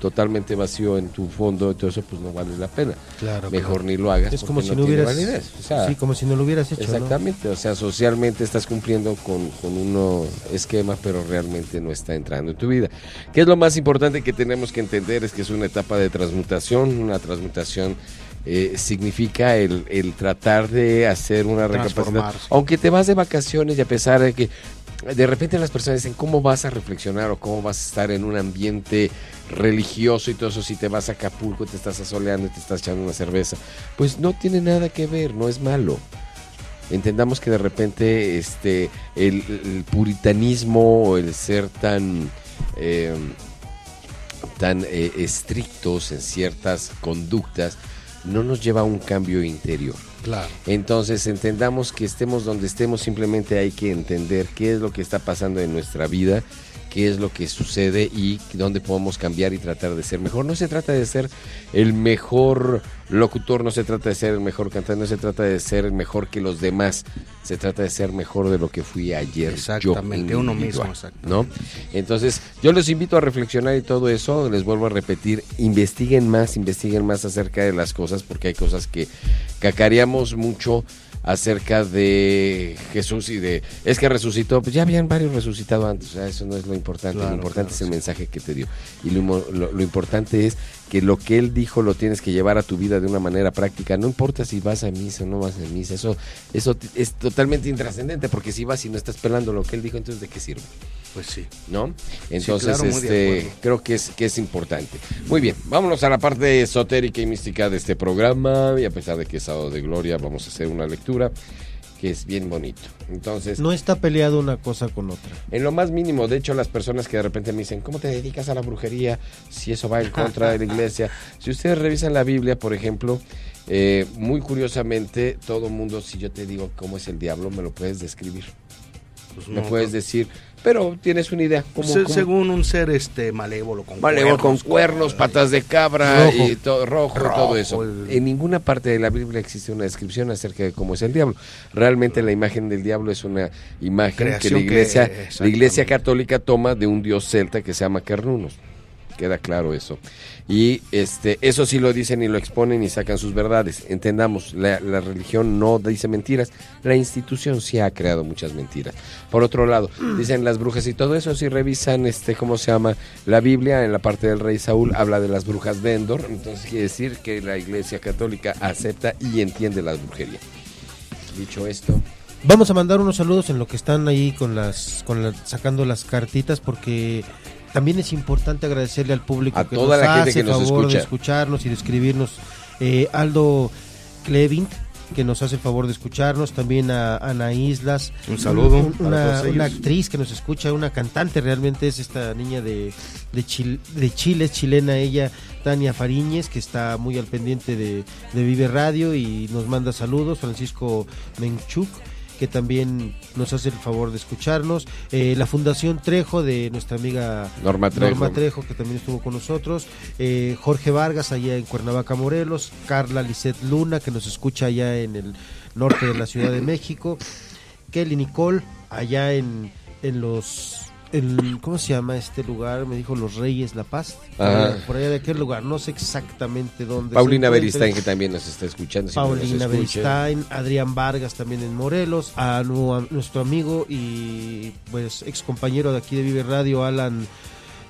totalmente vacío en tu fondo eso, pues no vale la pena. Claro, Mejor claro. ni lo hagas. Es como si no hubieras- validez. O sea, sí, como si no lo hubieras hecho, ¿no? Exactamente, o sea, socialmente estás cumpliendo con, con un esquema, pero realmente no está entrando en tu vida. ¿Qué es lo más importante que tenemos que entender? Es que es una etapa de transmutación, una transmutación eh, significa el, el tratar de hacer una recapacitación. Aunque te vas de vacaciones y a pesar de que de repente las personas dicen, ¿cómo vas a reflexionar o cómo vas a estar en un ambiente religioso y todo eso si te vas a Acapulco, te estás asoleando y te estás echando una cerveza? Pues no tiene nada que ver, no es malo. Entendamos que de repente este el, el puritanismo o el ser tan eh, tan estrictos en ciertas conductas no nos lleva a un cambio interior. Entonces entendamos que estemos donde estemos, simplemente hay que entender qué es lo que está pasando en nuestra vida, qué es lo que sucede y dónde podemos cambiar y tratar de ser mejor. No se trata de ser el mejor locutor, no se trata de ser el mejor cantante, no se trata de ser mejor que los demás, se trata de ser mejor de lo que fui ayer. Exactamente, yo uno mismo, exactamente. ¿no? Entonces, yo les invito a reflexionar y todo eso, les vuelvo a repetir, investiguen más, investiguen más acerca de las cosas, porque hay cosas que cacareamos mucho acerca de Jesús y de es que resucitó, pues ya habían varios resucitado antes, o sea, eso no es lo importante, Claro, lo importante claro, es el sí. mensaje que te dio y lo- lo importante es que lo que él dijo lo tienes que llevar a tu vida de una manera práctica, no importa si vas a misa o no vas a misa, eso eso es totalmente intrascendente porque si vas y no estás pelando lo que él dijo, entonces de qué sirve? Pues sí. ¿no? Entonces, claro, este, creo que es, que es importante. Muy bien, vámonos a la parte esotérica y mística de este programa. Y a pesar de que es sábado de gloria, vamos a hacer una lectura que es bien bonito. Entonces, No está peleado una cosa con otra. en lo más mínimo, de hecho, las personas que de repente me dicen, ¿cómo te dedicas a la brujería? Si eso va en contra de la iglesia. Si ustedes revisan la Biblia, por ejemplo, eh, muy curiosamente, todo mundo, si yo te digo cómo es el diablo, me lo puedes describir. Pues me puedes decir, pero tienes una idea. ¿Cómo, Se- cómo? Según un ser este malévolo con Malévolo con cuernos, cuernos, patas de cabra Rojo. y todo rojo, y todo Rojo, eso. el- En ninguna parte de la Biblia existe una descripción acerca de cómo es el diablo. Realmente la imagen del diablo es una imagen que la que- iglesia, la exactamente. iglesia católica toma de un dios celta que se llama Carnunos. Queda claro eso. Y este, eso sí lo dicen y lo exponen y sacan sus verdades. Entendamos, la, la religión no dice mentiras, la institución sí ha creado muchas mentiras. Por otro lado, dicen las brujas y todo eso, si revisan este, ¿cómo se llama? La Biblia, en la parte del rey Saúl, habla de las brujas de Endor, entonces quiere decir que la iglesia católica acepta y entiende la brujería. Dicho esto, Vamos a mandar unos saludos en lo que están ahí con las, con la- sacando las cartitas porque también es importante agradecerle al público A que toda nos la gente hace que nos favor escucha. de escucharnos y de escribirnos. Eh, Aldo Clevin que nos hace el favor de escucharnos, también a Ana Islas, Un saludo un- una, actriz que nos escucha, una cantante realmente es esta niña de, de, Chil- de Chile, es chilena ella, Tania Fariñez, que está muy al pendiente de, de Vive Radio y nos manda saludos, Francisco Menchuk. Que también nos hace el favor de escucharnos. Eh, la Fundación Trejo de nuestra amiga Norma Trejo. que también estuvo con nosotros. Eh, Jorge Vargas, allá en Cuernavaca, Morelos. Carla Lisset Luna, que nos escucha allá en el norte de la Ciudad de México. Kelly Nicole, allá en, en los el, ¿cómo se llama este lugar? Me dijo Los Reyes La Paz. Ajá. Por allá de aquel lugar, no sé exactamente dónde. Paulina. Beristain, que también nos está escuchando. Paulina. Beristain, Adrián Vargas también en Morelos, a, nu- a nuestro amigo y pues ex compañero de aquí de Vive Radio, Alan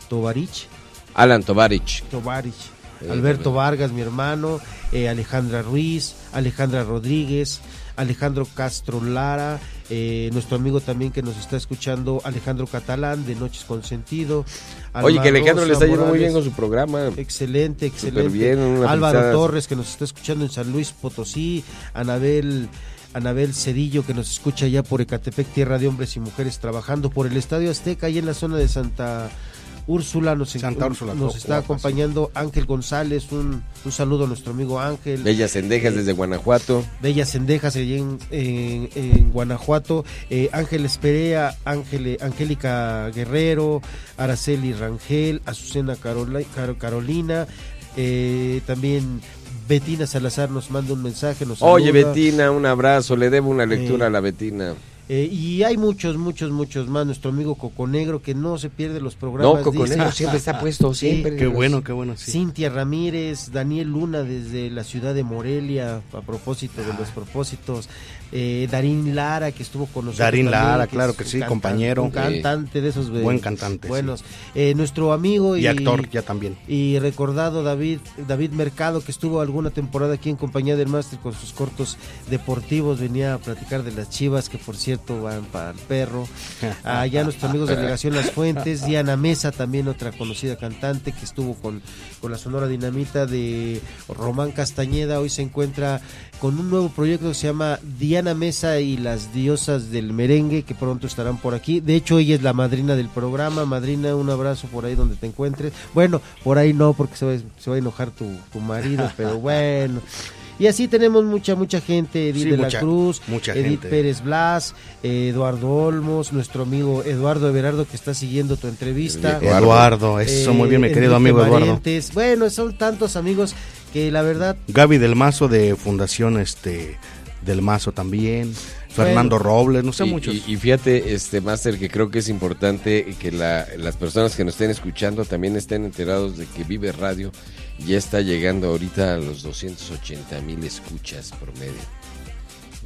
Tovarich. Alan Tovarich. Tovarich. Sí, Alberto. Vargas, mi hermano, eh, Alejandra Ruiz, Alejandra Rodríguez, Alejandro Castro Lara, eh, nuestro amigo también que nos está escuchando, Alejandro Catalán de Noches con Sentido. Oye, que Alejandro Rosa le está yendo muy bien con su programa. Excelente, excelente. bien, Álvaro. Torres que nos está escuchando en San Luis Potosí, Anabel Anabel Cedillo que nos escucha ya por Ecatepec, tierra de hombres y mujeres trabajando por el Estadio Azteca y en la zona de Santa Úrsula nos, Santa Úrsula, nos está acompañando Ángel González, un, un saludo a nuestro amigo Ángel. Bellas Cendejas desde Guanajuato. Bellas Cendejas allí en, en- en Guanajuato, eh, Ángeles Perea, Ángel, Angélica Guerrero, Araceli Rangel, Azucena Carola- Carolina, eh, también Betina Salazar nos manda un mensaje, nos Oye, saluda. Betina, un abrazo. Le debo una lectura Eh, a la Betina. Eh, y hay muchos, muchos, muchos más. Nuestro amigo Coco Negro que no se pierde los programas. No, Coco dice. Negro siempre está puesto, siempre. Qué bueno, qué bueno, sí. Cintia Ramírez, Daniel Luna desde la ciudad de Morelia, a propósito de los propósitos. Eh, Darín Lara, que estuvo con nosotros. Darín también, Lara, claro que sí, cantante- compañero. Un cantante de esos. eh, Buen cantante, sí. Buenos. Eh, nuestro amigo y, Y actor, ya también. Y recordado David, David Mercado, que estuvo alguna temporada aquí en compañía del máster con sus cortos deportivos, venía a platicar de las chivas, que por cierto van para el perro. Allá nuestros amigos de Delegación Las Fuentes, Diana Mesa, también otra conocida cantante que estuvo con, con la Sonora Dinamita de Román Castañeda, hoy se encuentra con un nuevo proyecto que se llama Diana Mesa y las diosas del merengue, que pronto estarán por aquí. De hecho, ella es la madrina del programa. Madrina, un abrazo por ahí donde te encuentres. Bueno, por ahí no, porque se va, se va a enojar tu, tu marido, pero bueno. Y así tenemos mucha, mucha gente, Edith Sí, de mucha- la Cruz, mucha Edith gente. Pérez Blas, eh, Eduardo Olmos, nuestro amigo Eduardo Everardo que está siguiendo tu entrevista. Eduardo, eso, muy bien, mi querido Enrique amigo Eduardo. Bueno, son tantos amigos que la verdad Gaby del Mazo de Fundación este del Mazo también. Fernando Robles, no sé, y, muchos. Y, y fíjate, este Master, que creo que es importante que la- las personas que nos estén escuchando también estén enterados de que Vive Radio ya está llegando ahorita a los 280 mil escuchas por medio.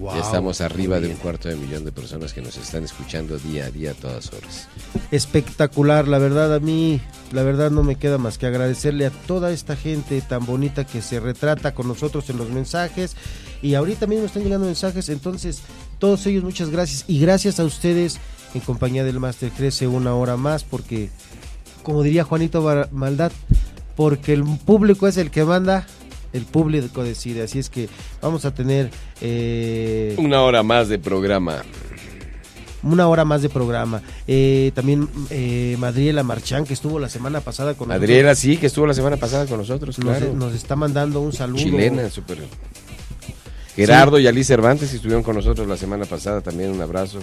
Wow, ya estamos arriba de un cuarto de millón de personas que nos están escuchando día a día a todas horas. espectacular, la verdad a mí, la verdad no me queda más que agradecerle a toda esta gente tan bonita que se retrata con nosotros en los mensajes. Y ahorita mismo están llegando mensajes, entonces todos ellos muchas gracias. Y gracias a ustedes en compañía del Master crece una hora más porque como diría Juanito Maldad, porque el público es el que manda, el público decide, así es que vamos a tener eh, Una hora más de programa. una hora más de programa. Eh, también eh, Madriela Marchán, que estuvo la semana pasada con Adriela, sí, que estuvo la semana pasada con nosotros, nos, claro. nos está mandando un saludo. Chilena, súper. Gerardo y Ali Cervantes estuvieron con nosotros la semana pasada, también un abrazo.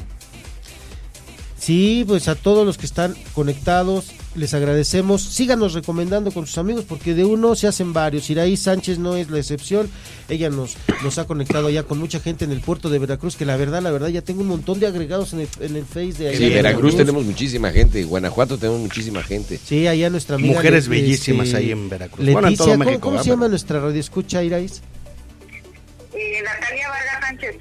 Sí, pues a todos los que están conectados, les agradecemos. Síganos recomendando con sus amigos, porque de uno se hacen varios. Iraí Sánchez no es la excepción. Ella nos, nos ha conectado ya con mucha gente en el puerto de Veracruz, que la verdad, la verdad, ya tengo un montón de agregados en el, en el Face de allá Sí, de Veracruz tenemos muchísima gente, Guanajuato tenemos muchísima gente. Sí, allá nuestra amiga. Mujeres Le- bellísimas este, ahí en Veracruz. Leticia, Bueno, en todo ¿cómo- México, ¿cómo, ¿verdad? se llama nuestra radio escucha, Irais? Eh, Natalia Vargas Sánchez.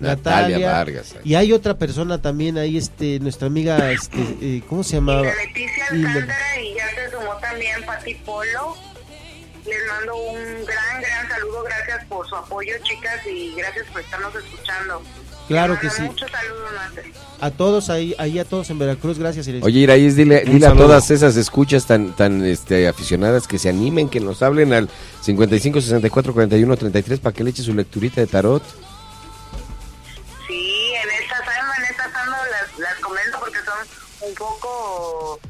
Natalia Vargas. Y hay otra persona también ahí, este, nuestra amiga, este, eh, ¿cómo se llamaba? La Leticia Y la- Alcántara y ya se sumó también Pati Polo. Les mando un gran, gran saludo. Gracias por su apoyo, chicas, y gracias por estarnos escuchando. Claro que sí. Muchos saludos. A todos ahí, ahí a todos en Veracruz, gracias. Irais. Oye, Iraíz, dile, dile a todas esas escuchas tan, tan este, aficionadas que se animen, que nos hablen al 55 64 41 33 para que le eche su lecturita de tarot. Un poco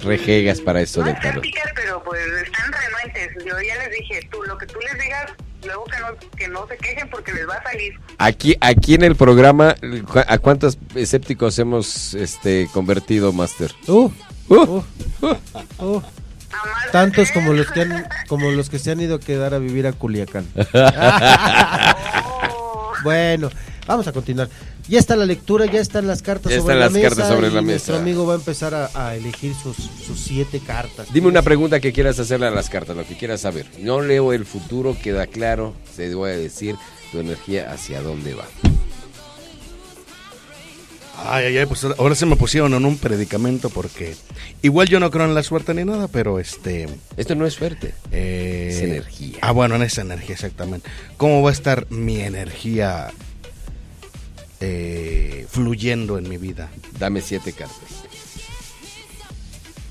Rejegas para eso no del tarot. escépticas, pero pues están renuentes. Yo ya les dije, tú lo que tú les digas luego que no, que no se quejen porque les va a salir. Aquí, aquí en el programa, ¿cu- ¿a cuántos escépticos hemos este, convertido, Master? Uh, Uh, uh, uh. Tantos como los que han, como los que se han ido a quedar a vivir a Culiacán. bueno, vamos a continuar. Ya está la lectura, ya están las cartas Ya sobre están la las mesa. cartas sobre y la Nuestro mesa. amigo va a empezar a, a elegir sus, sus siete cartas. Dime una pregunta que quieras hacerle a las cartas, lo que quieras saber. No leo el futuro, queda claro, se voy a decir tu energía hacia dónde va. Ay, ay, ay, pues ahora se me pusieron en un predicamento porque igual yo no creo en la suerte ni nada, pero este... Esto no es suerte, eh, es energía. Ah, bueno, en esa energía, exactamente. ¿Cómo va a estar mi energía eh, fluyendo en mi vida? Dame siete cartas.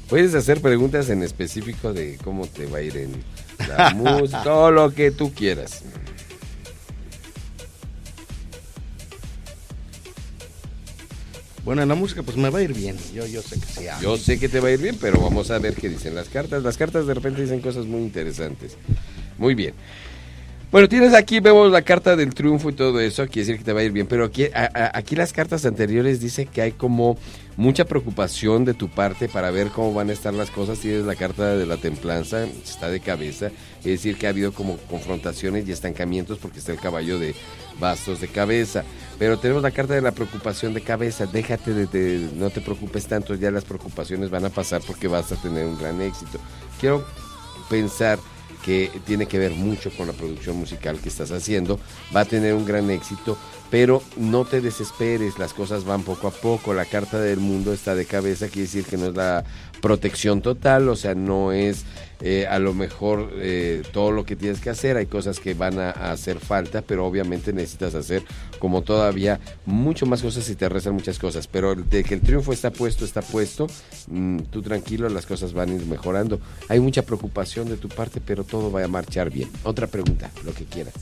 Puedes hacer preguntas en específico de cómo te va a ir en la música, todo lo que tú quieras. Bueno, en la música pues me va a ir bien, yo, yo sé que sí. Yo sé que te va a ir bien, pero vamos a ver qué dicen las cartas. Las cartas de repente dicen cosas muy interesantes. Muy bien. Bueno, tienes aquí, vemos la carta del triunfo y todo eso, quiere decir que te va a ir bien, pero aquí, a- aquí las cartas anteriores dicen que hay como mucha preocupación de tu parte para ver cómo van a estar las cosas. Tienes la carta de la templanza, está de cabeza, es decir que ha habido como confrontaciones y estancamientos porque está el caballo de bastos de cabeza. Pero tenemos la carta de la preocupación de cabeza, déjate de, de- no te preocupes tanto, ya las preocupaciones van a pasar porque vas a tener un gran éxito. Quiero pensar que tiene que ver mucho con la producción musical que estás haciendo, va a tener un gran éxito, pero no te desesperes, las cosas van poco a poco, la carta del mundo está de cabeza, quiere decir que no es la protección total, o sea, no es eh, a lo mejor eh, todo lo que tienes que hacer, hay cosas que van a, hacer falta, pero obviamente necesitas hacer como todavía mucho más cosas y te restan muchas cosas, pero de que el triunfo está puesto, está puesto, mm, tú tranquilo, las cosas van a ir mejorando. Hay mucha preocupación de tu parte, pero todo va a marchar bien. Otra pregunta, lo que quieras.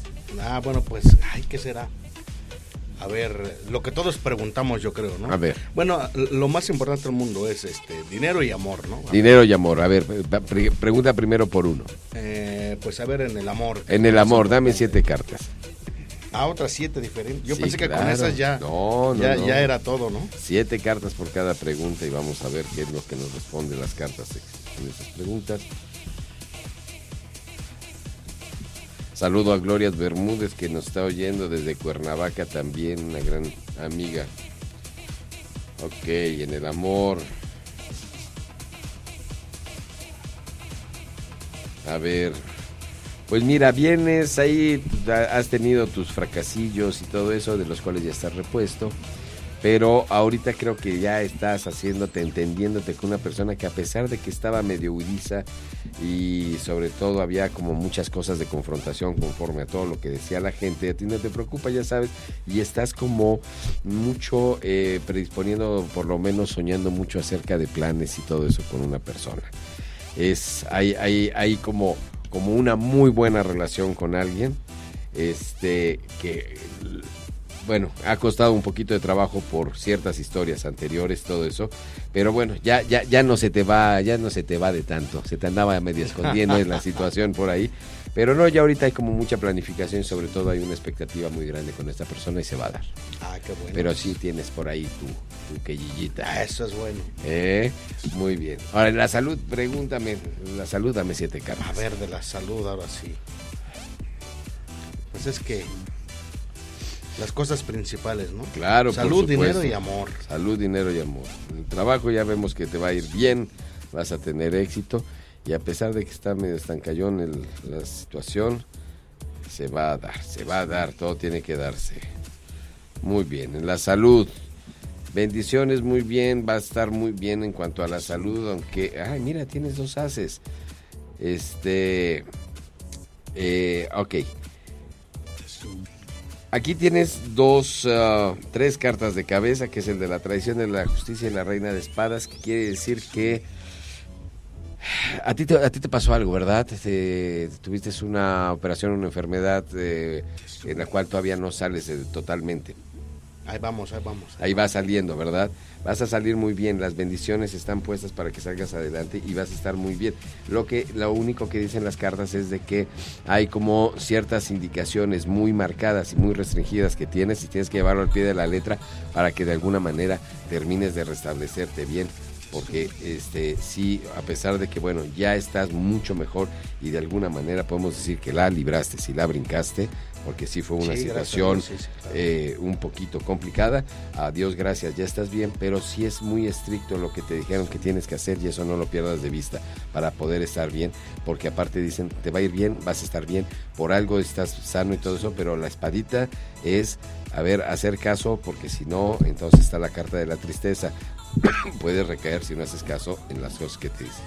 Ah, bueno, pues, ay, ¿qué será? A ver, lo que todos preguntamos, yo creo, ¿no? A ver. Bueno, lo más importante del mundo es este dinero y amor, ¿no? Dinero y amor. A ver, pre- pregunta primero por uno. Eh, pues a ver, en el amor. En el amor, dame siete cartas. Ah, otras siete diferentes. Yo Sí, pensé que con esas ya, No, no, ya, no. ya era todo, ¿no? Siete cartas por cada pregunta y vamos a ver qué es lo que nos responden las cartas en esas preguntas. Saludo a Gloria Bermúdez que nos está oyendo desde Cuernavaca también, una gran amiga. Ok, en el amor. A ver. Pues mira, vienes ahí, ha- has tenido tus fracasillos y todo eso, de los cuales ya estás repuesto. Pero ahorita creo que ya estás haciéndote, entendiéndote con una persona que a pesar de que estaba medio huidiza y sobre todo había como muchas cosas de confrontación conforme a todo lo que decía la gente, a ti no te preocupa, ya sabes, y estás como mucho eh, predisponiendo, por lo menos soñando mucho acerca de planes y todo eso con una persona. Es, hay, hay, hay como, como una muy buena relación con alguien, este, que bueno, ha costado un poquito de trabajo por ciertas historias anteriores, todo eso, pero bueno, ya, ya, ya no se te va, ya no se te va de tanto, se te andaba medio escondiendo en la situación por ahí, pero no, ya ahorita hay como mucha planificación y sobre todo hay una expectativa muy grande con esta persona y se va a dar. Ah, qué bueno. Pero sí tienes por ahí tu, tu quellillita. Ah, eso es bueno. ¿Eh? Muy bien. Ahora, en la salud, pregúntame, la salud dame siete cartas. A ver, de la salud, ahora sí. Pues es que las cosas principales, ¿no? Claro, por Salud, dinero y amor. Salud, dinero y amor. En el trabajo ya vemos que te va a ir bien, vas a tener éxito y a pesar de que está medio estancallón el- la situación, se va a dar, se va a dar, todo tiene que darse. Muy bien, en la salud. Bendiciones, muy bien, va a estar muy bien en cuanto a la salud, aunque, ay, mira, tienes dos haces. Este, eh, ok. Aquí tienes dos, ah, tres cartas de cabeza, que es el de la traición de la justicia y la reina de espadas, que quiere decir que a ti te, a ti te pasó algo, ¿verdad? Te- tuviste una operación, una enfermedad eh, en la cual todavía no sales eh, totalmente. Ahí vamos, ahí vamos. Ahí va saliendo, ¿verdad? Vas a salir muy bien, las bendiciones están puestas para que salgas adelante y vas a estar muy bien. Lo que lo único que dicen las cartas es de que hay como ciertas indicaciones muy marcadas y muy restringidas que tienes y tienes que llevarlo al pie de la letra para que de alguna manera termines de restablecerte bien porque este sí, a pesar de que bueno, ya estás mucho mejor y de alguna manera podemos decir que la libraste, si la brincaste, porque sí fue una Sí, situación gracias a Dios, sí, sí, claro. eh, un poquito complicada. A Dios gracias, ya estás bien, pero sí es muy estricto lo que te dijeron que tienes que hacer y eso no lo pierdas de vista para poder estar bien, porque aparte dicen, te va a ir bien, vas a estar bien, por algo estás sano y todo eso, pero la espadita es, a ver, hacer caso, porque si no, entonces está la carta de la tristeza. Puedes recaer si no haces caso en las cosas que te dicen.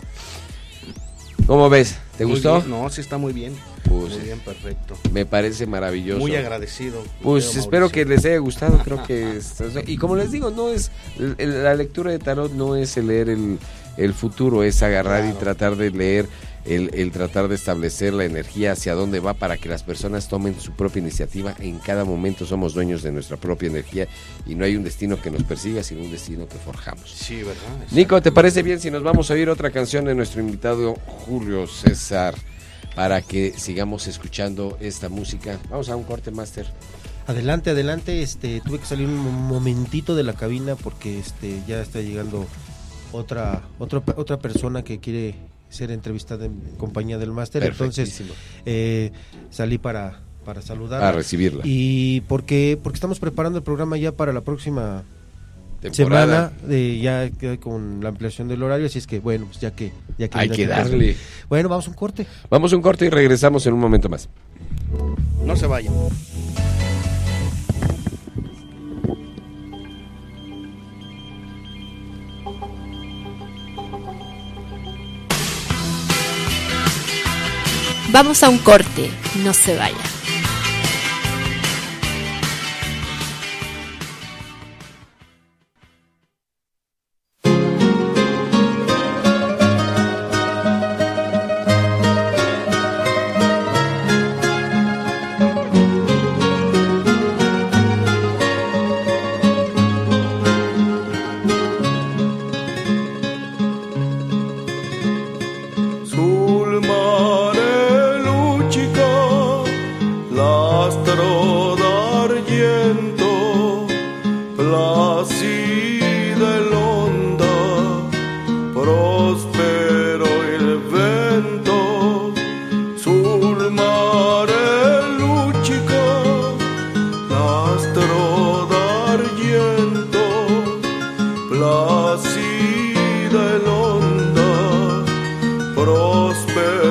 ¿Cómo ves? ¿Te Muy gustó? bien, No, sí está muy bien. Pues, muy bien, perfecto. Me parece maravilloso. Muy agradecido. Pues espero que les haya gustado, creo que es- y como les digo, no es la lectura de tarot no es el leer el, el futuro, es agarrar y tratar de leer el, el tratar de establecer la energía hacia dónde va para que las personas tomen su propia iniciativa. En cada momento somos dueños de nuestra propia energía y no hay un destino que nos persiga, sino un destino que forjamos. Sí, ¿verdad? Nico, ¿te parece bien si nos vamos a oír otra canción de nuestro invitado Julio César para que sigamos escuchando esta música? Vamos a un corte, Master. Adelante, adelante. Este, tuve que salir un momentito de la cabina porque este ya está llegando otra otra otra persona que quiere ser entrevistada en compañía del máster. Entonces eh, salí para para saludar A recibirla. y porque porque estamos preparando el programa ya para la próxima Temporada. semana de ya que- con la ampliación del horario así es que bueno pues ya que ya que Hay que darle. bueno vamos a un corte Vamos a un corte y regresamos en un momento más. No se vayan. Vamos a un corte, no se vaya. prosper.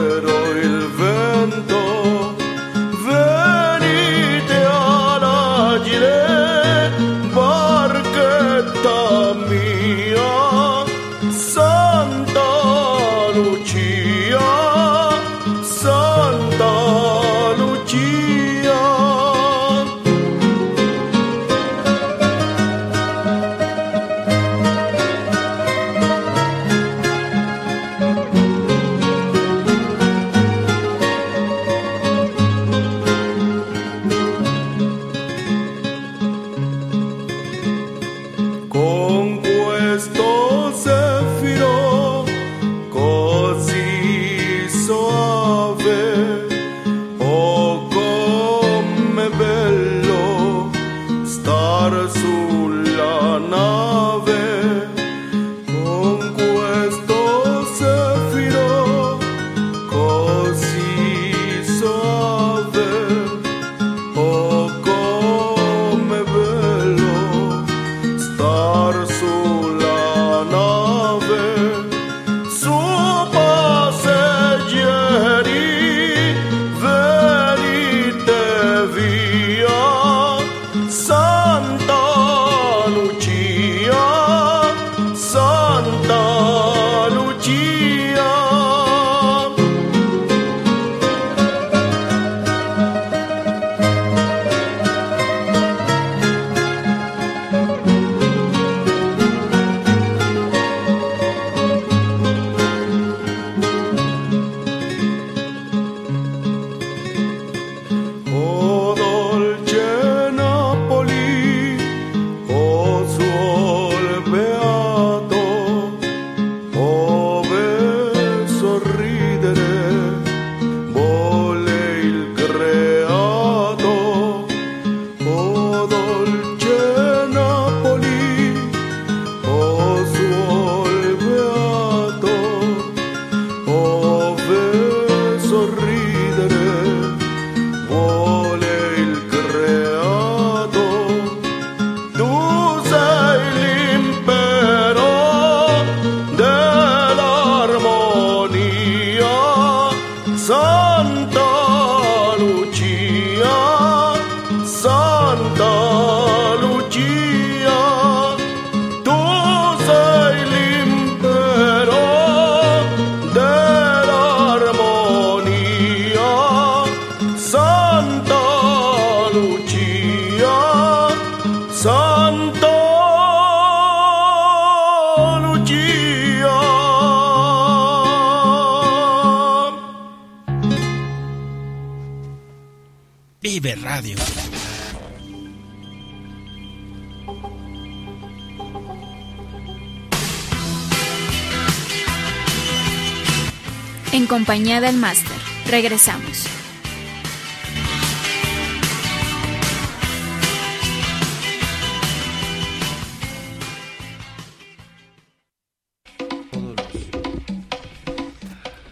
Regresamos.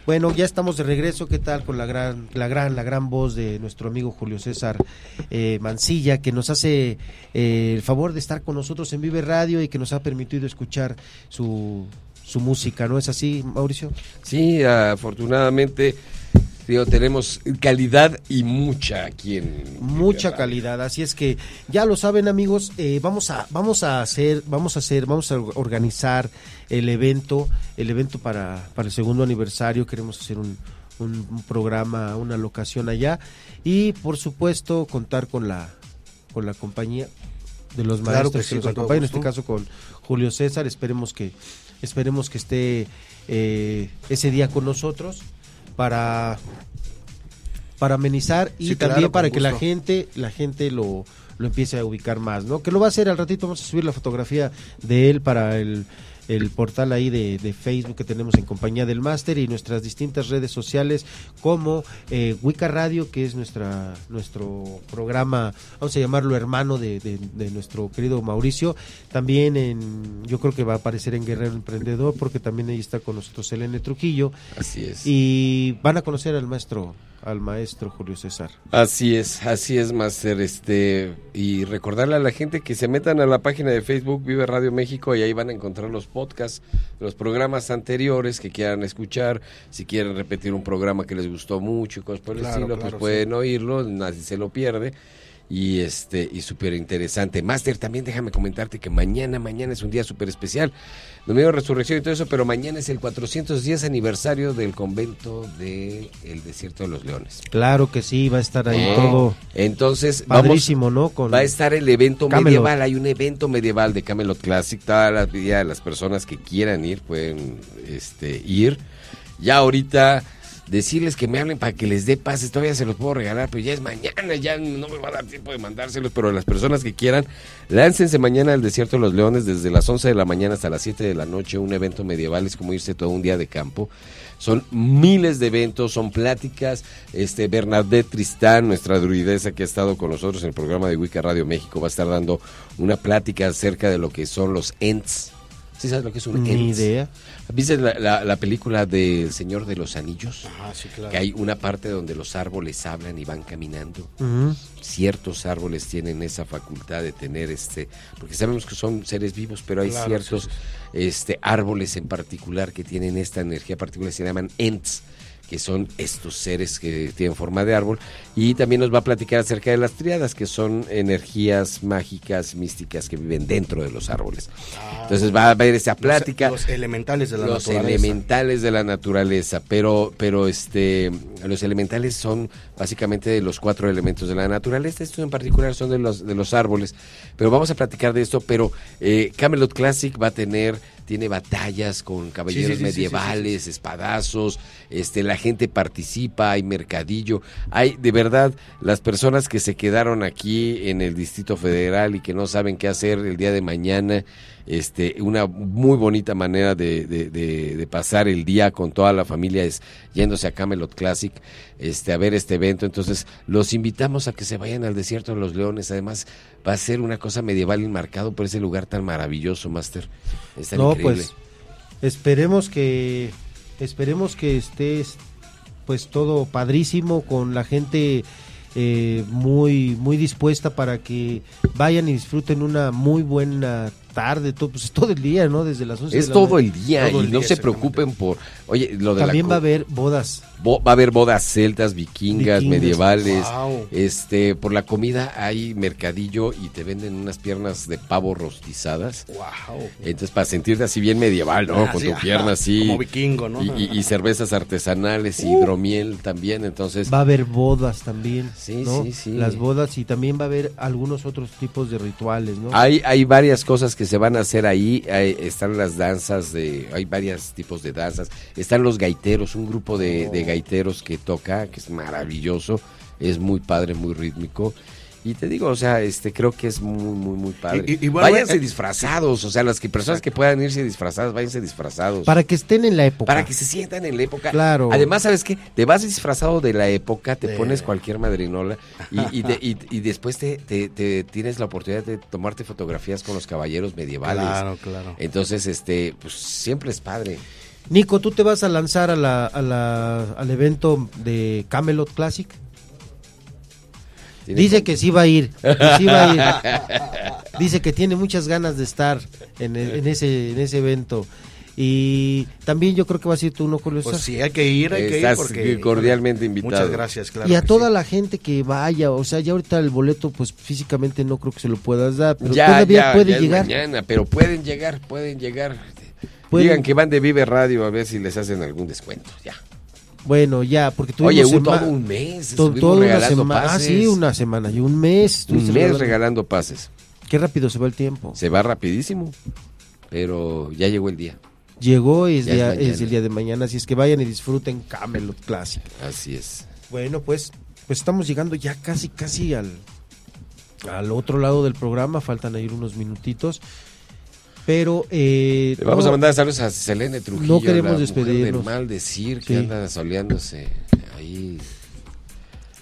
Bueno, ya estamos de regreso. ¿Qué tal con la gran, la gran, la gran voz de nuestro amigo Julio César eh, Mancilla, que nos hace eh, el favor de estar con nosotros en Vive Radio y que nos ha permitido escuchar su, su música, ¿no es así, Mauricio? Sí, afortunadamente digo, tenemos calidad y mucha aquí en mucha calidad así es que ya lo saben amigos eh, vamos a vamos a hacer vamos a hacer vamos a organizar el evento el evento para para el segundo aniversario. Queremos hacer un, un, un programa una locación allá y por supuesto contar con la con la compañía de los Claro maestros que sí, que nos acompañan, en este caso con Julio César. Esperemos que esperemos que esté eh, ese día con nosotros para para amenizar y Sí, también para que la gente la gente lo, lo empiece a ubicar más, ¿no? Que lo va a hacer al ratito, vamos a subir la fotografía de él para el, el portal ahí de, de Facebook que tenemos en compañía del máster y nuestras distintas redes sociales como eh, Wicca Radio, que es nuestra nuestro programa, vamos a llamarlo hermano de, de- de nuestro querido Mauricio. También en, yo creo que va a aparecer en Guerrero Emprendedor, porque también ahí está con nosotros Elene Trujillo. Así es. Y van a conocer al maestro, al maestro Julio César. Así es, así es, Master. Este, y recordarle a la gente que se metan a la página de Facebook Vive Radio México y ahí van a encontrar los podcasts, los programas anteriores que quieran escuchar. Si quieren repetir un programa que les gustó mucho y cosas por el Claro, estilo, claro, pues pueden oírlo, nadie se lo pierde. Y este, y súper interesante. Master, también déjame comentarte que mañana, mañana es un día súper especial. Domingo de Resurrección y todo eso, pero mañana es el 410 aniversario del convento del Desierto de los Leones. Claro que sí, va a estar ahí Eh, todo. Entonces, vamos, Padrísimo, ¿no? Con va a estar el evento Camelot. medieval. Hay un evento medieval de Camelot Classic. Todas las, las personas que quieran ir pueden este, ir. Ya ahorita decirles que me hablen para que les dé pases. Todavía se los puedo regalar, pero ya es mañana. Ya no me va a dar tiempo de mandárselos. Pero las personas que quieran, láncense mañana al Desierto de los Leones desde las 11 de la mañana hasta las 7 de la noche. Un evento medieval es como irse todo un día de campo. Son miles de eventos, son pláticas. Este Bernadette Tristán, nuestra druidesa que ha estado con nosotros en el programa de Wicca Radio México, va a estar dando una plática acerca de lo que son los Ents. ¿Sí sabes lo que es un Ni Ents? idea. ¿Viste la, la- la película del Señor de los Anillos? Ah, sí, claro. Que hay una parte donde los árboles hablan y van caminando. Ciertos árboles tienen esa facultad de tener este, porque sabemos que son seres vivos, pero hay Claro, ciertos sí, este árboles en particular que tienen esta energía particular, se llaman ents que son estos seres que tienen forma de árbol y también nos va a platicar acerca de las triadas que son energías mágicas místicas que viven dentro de los árboles entonces va a haber esa plática Los, elementales de la los naturaleza. elementales de la naturaleza, pero, pero este, los elementales son básicamente de los cuatro elementos de la naturaleza. Estos en particular son de los, de los árboles, pero vamos a platicar de esto. Pero eh, Camelot Classic va a tener, tiene batallas con caballeros Sí, sí, sí, sí, medievales, espadazos, este, la gente participa, hay mercadillo, hay de verdad las personas que se quedaron aquí en el Distrito Federal y que no saben qué hacer el día de mañana este, una muy bonita manera de, de- de- de pasar el día con toda la familia es yéndose a Camelot Classic este, a ver este evento. Entonces, los invitamos a que se vayan al Desierto de los Leones. Además, va a ser una cosa medieval enmarcado por ese lugar tan maravilloso, Master. Está No, increíble. pues esperemos que esperemos que estés pues todo padrísimo con la gente eh, muy muy dispuesta para que vayan y disfruten una muy buena tarde, todo, pues es todo el día, ¿no? Desde las 11 Es de la todo el día todo y el no día, se preocupen por... Oye, lo de la También co- va a haber bodas. Bo- va a haber bodas celtas, vikingas, medievales. Wow. Este, por la comida hay mercadillo y te venden unas piernas de pavo rostizadas. Wow. Entonces, para sentirte así bien medieval, ¿no? Ah, Con sí, tu ajá, pierna así. como vikingo, ¿no? Y, y- y cervezas artesanales y hidromiel también. Entonces, Va a haber bodas también, Sí, ¿no? sí, sí. Las bodas y también va a haber algunos otros tipos de rituales, ¿no? Hay, hay varias cosas que se van a hacer ahí. Hay- están las danzas de, hay varios tipos de danzas. Están los gaiteros, un grupo de, de gaiteros que toca, que es maravilloso. es muy padre, muy rítmico. Y te digo, o sea, este creo que es muy, muy, muy padre. Y- y- y bueno, váyanse eh, disfrazados, o sea, las que personas que puedan irse disfrazadas, váyanse disfrazados. Para que estén en la época. Para que se sientan en la época. Claro. Además, ¿sabes qué? Te vas disfrazado de la época, te De- pones cualquier madrinola y, y, de- y- y después te, te- te tienes la oportunidad de tomarte fotografías con los caballeros medievales. Claro, claro. Entonces, este, pues siempre es padre. Nico, ¿tú te vas a lanzar a la, a la- al evento de Camelot Classic? Dice que sí va a ir. que sí va a ir. Dice que tiene muchas ganas de estar en, e- en ese, en ese evento. Y también yo creo que vas a ir tú, ¿no, Julio Pues sí, hay que ir, hay que ir Estás porque... cordialmente invitado. Muchas gracias, claro. y a toda sí. la gente que vaya, o sea, ya ahorita el boleto, pues físicamente no creo que se lo puedas dar, pero ya, todavía ya, puede ya llegar. mañana, pero pueden llegar, pueden llegar. Pueden- Digan que van de Vive Radio a ver si les hacen algún descuento. Ya. Bueno, ya, porque tuvimos Oye, todo un mes. to- estuvimos toda una regalando semana. Ah, pases. sí, una semana y un mes. Un mes regalando. pases. Qué rápido se va el tiempo. Se va rapidísimo, pero ya llegó el día. Llegó y es, día- es el día de mañana, así es que vayan y disfruten Camelot Classic. Así es. Bueno, pues, pues estamos llegando ya casi, casi al, al otro lado del programa, faltan ahí unos minutitos. Pero eh, Le vamos no, a mandar saludos a Selene Trujillo. No queremos la mujer despedirnos. de mal decir que Sí. anda soleándose ahí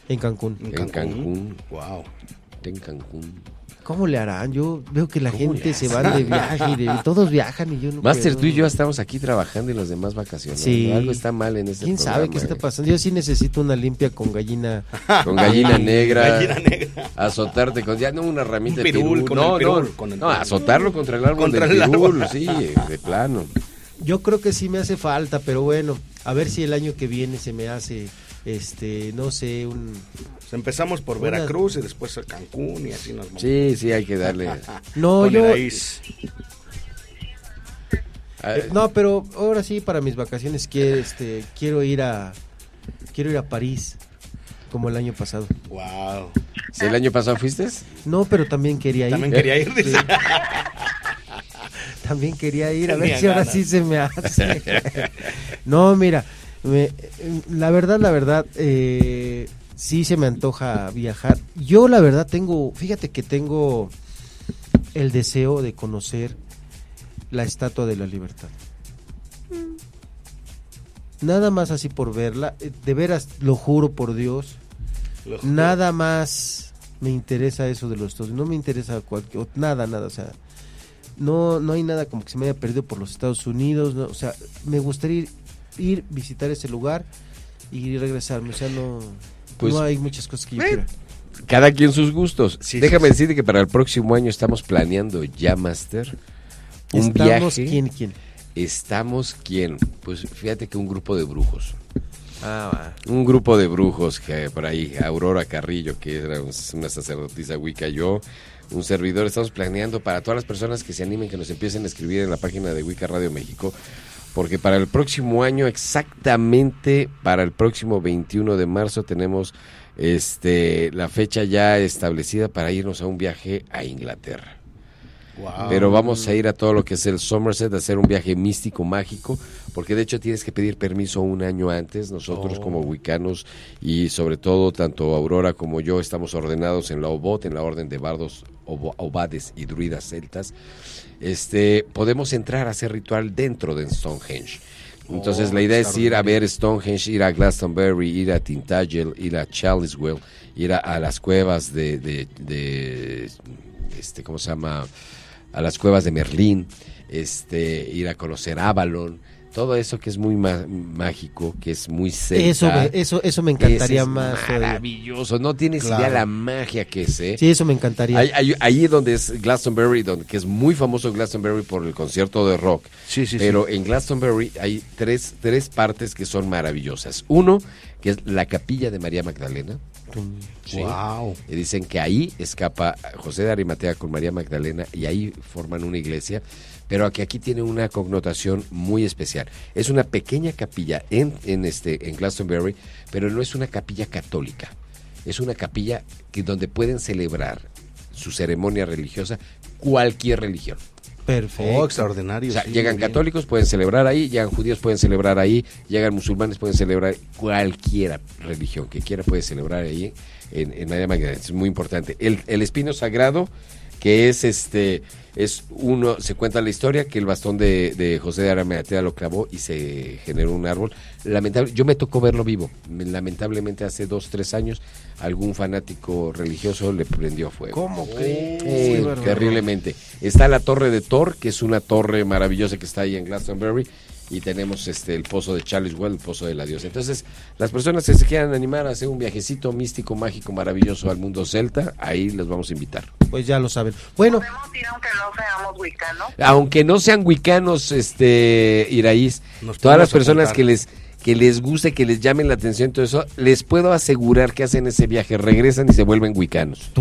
en Cancún. en Cancún. Wow. En Cancún. ¿Cómo le harán? Yo veo que la ¿Cómo gente se van de viaje y de- todos viajan y yo no Master, puedo. tú y yo estamos aquí trabajando y los demás vacacionando. Sí. Algo está mal en este ¿Quién sabe qué está eh. pasando? Yo sí necesito una limpia con gallina. Con gallina negra. Gallina negra. Azotarte con ya no una ramita Un de pirul, pirul. con no, el pirul, no, con el no, azotarlo contra el árbol Contra del el pirul, árbol. sí, de plano. Yo creo que sí me hace falta, pero bueno, a ver si el año que viene se me hace, este, no sé, un... Pues empezamos por Una- Veracruz y después a Cancún y así nos vamos. Sí, sí, hay que darle. No, yo... Ah, Eh, no, pero ahora sí para mis vacaciones quiero, este, quiero ir a, quiero ir a París, como el año pasado. Wow. ¿Si el año pasado fuiste? No, pero también quería ir. También quería ir. dice. También quería ir, a ver si ahora sí se me hace. no, mira, me- la verdad, la verdad, eh, sí se me antoja viajar. Yo la verdad tengo, fíjate que tengo el deseo de conocer la Estatua de la Libertad. Nada más así por verla, eh, de veras, lo juro por Dios, juro. nada más me interesa eso de los Estados Unidos, no me interesa cualquier, nada, nada, o sea, no, no hay nada como que se me haya perdido por los Estados Unidos, no, o sea, me gustaría ir, ir, visitar ese lugar y regresarme, o sea, no, Pues, no hay muchas cosas que yo quiera. Cada quien sus gustos. Sí, Déjame sí, decirte que para el próximo año estamos planeando ya, Master, un Estamos, viaje. ¿quién, quién? Estamos quién? Pues fíjate que un grupo de brujos. Ah, Un grupo de brujos que por ahí, Aurora Carrillo, que era un- una sacerdotisa Wicca, yo, un servidor, estamos planeando para todas las personas que se animen que nos empiecen a escribir en la página de Wicca Radio México, porque para el próximo año, exactamente para el próximo 21 de marzo, tenemos este la fecha ya establecida para irnos a un viaje a Inglaterra. Wow. Pero vamos a ir a todo lo que es el Somerset, a hacer un viaje místico, mágico, porque de hecho tienes que pedir permiso un año antes. Nosotros Oh. como wicanos y sobre todo tanto Aurora como yo estamos ordenados en la OBOT, en la Orden de Bardos, Obo- Obades y Druidas Celtas. Este, podemos entrar a hacer ritual dentro de Stonehenge. Entonces Oh, la idea es ir a ver Stonehenge, ir a Glastonbury, ir a Tintagel, ir a Chalice ir a, a las cuevas de, de, de, este, ¿cómo se llama? A las cuevas de Merlín, este, ir a conocer Avalon, todo eso que es muy mágico, que es muy celta. Eso, me- eso, eso me encantaría es más. todavía. Maravilloso, no tienes Claro. idea la magia que es, ¿eh? Sí, eso me encantaría. Ahí, ahí- ahí donde es Glastonbury, donde, que es muy famoso Glastonbury por el concierto de rock. Sí, sí, pero sí. en Glastonbury hay tres, tres partes que son maravillosas. Uno, que es la capilla de María Magdalena. Sí. Wow. Y dicen que ahí escapa José de Arimatea con María Magdalena y ahí forman una iglesia, pero que aquí tiene una connotación muy especial. Es una pequeña capilla en, en este en Glastonbury, pero no es una capilla católica. Es una capilla que donde pueden celebrar su ceremonia religiosa cualquier religión. Perfecto. Oh, extraordinario. O sea, sí, llegan católicos, pueden celebrar ahí, llegan judíos, pueden celebrar ahí, llegan musulmanes, pueden celebrar cualquiera religión que quiera puede celebrar ahí en, en María Magdalena. Es muy importante. El, el espino sagrado, que es este, es uno, se cuenta la historia que el bastón de, de José de Arimatea lo clavó y se generó un árbol. Lamentable, yo me tocó verlo vivo. Lamentablemente hace dos, tres años algún fanático religioso le prendió fuego. ¿Cómo crees? Eh, terriblemente. Está la torre de Thor, que es una torre maravillosa que está ahí en Glastonbury. Y tenemos este el pozo de Charles Well, el pozo de la diosa. Entonces, las personas que se quieran animar a hacer un viajecito místico, mágico, maravilloso al mundo celta, ahí les vamos a invitar. Pues ya lo saben. Bueno, Podemos ir aunque no seamos wicanos. Aunque no sean wicanos, este, Iraíz, Nos todas las personas que les que les guste, que les llamen la atención todo eso, les puedo asegurar que hacen ese viaje, regresan y se vuelven wicanos.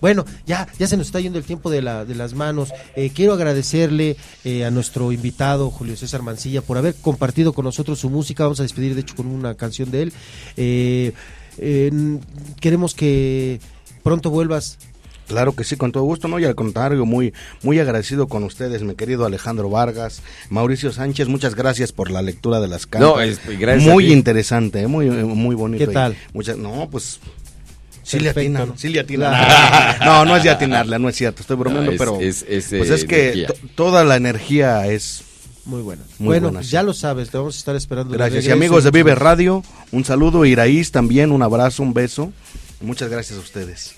Bueno, ya, ya se nos está yendo el tiempo de, la, de las manos. Eh, quiero agradecerle eh, a nuestro invitado, Julio César Mancilla, por haber compartido con nosotros su música. Vamos a despedir, de hecho, con una canción de él. Eh, queremos que pronto vuelvas. Claro que sí, con todo gusto, ¿no? Y al contrario, muy, muy agradecido con ustedes, mi querido Alejandro Vargas, Mauricio Sánchez, muchas gracias por la lectura de las cartas. No, es- gracias a Muy interesante, ¿eh? muy, muy bonito. ¿Qué tal? Muchas, no, pues... Sí le atinan, ¿no? sí le atinan. No, no es de atinarle, no es cierto, estoy bromeando, No, es- pero es- es, pues eh, es que energía. to- toda la energía es Muy buena. Muy bueno, buena, sí. ya lo sabes, te vamos a estar esperando. Gracias. Y amigos de Vive Radio, un saludo. Iraíz también, un abrazo, un beso. Muchas gracias a ustedes.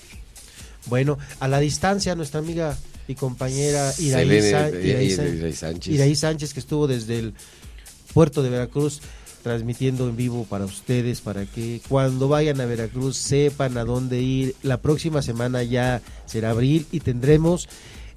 Bueno, a la distancia, nuestra amiga y compañera Iraí, Sánchez. Iraí Sánchez, que estuvo desde el puerto de Veracruz transmitiendo en vivo para ustedes, para que cuando vayan a Veracruz sepan a dónde ir. La próxima semana ya será abril y tendremos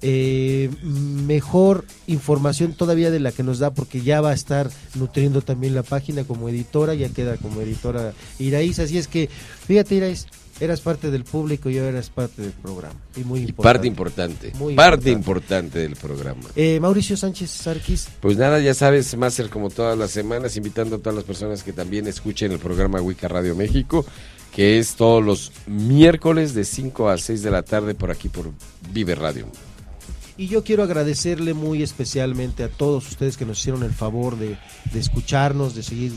eh, mejor información todavía de la que nos da, porque ya va a estar nutriendo también la página como editora, ya queda como editora Iraíz. Así es que, fíjate, Iraíz, eras parte del público y ahora eras parte del programa. Y muy Y importante. parte importante, Muy parte importante. importante del programa. Eh, Mauricio Sánchez Sarquis, Pues nada, ya sabes, Máster, como todas las semanas, invitando a todas las personas que también escuchen el programa Wicca Radio México, que es todos los miércoles de 5 a 6 de la tarde por aquí por Vive Radio. Y yo quiero agradecerle muy especialmente a todos ustedes que nos hicieron el favor de, de escucharnos, de seguir,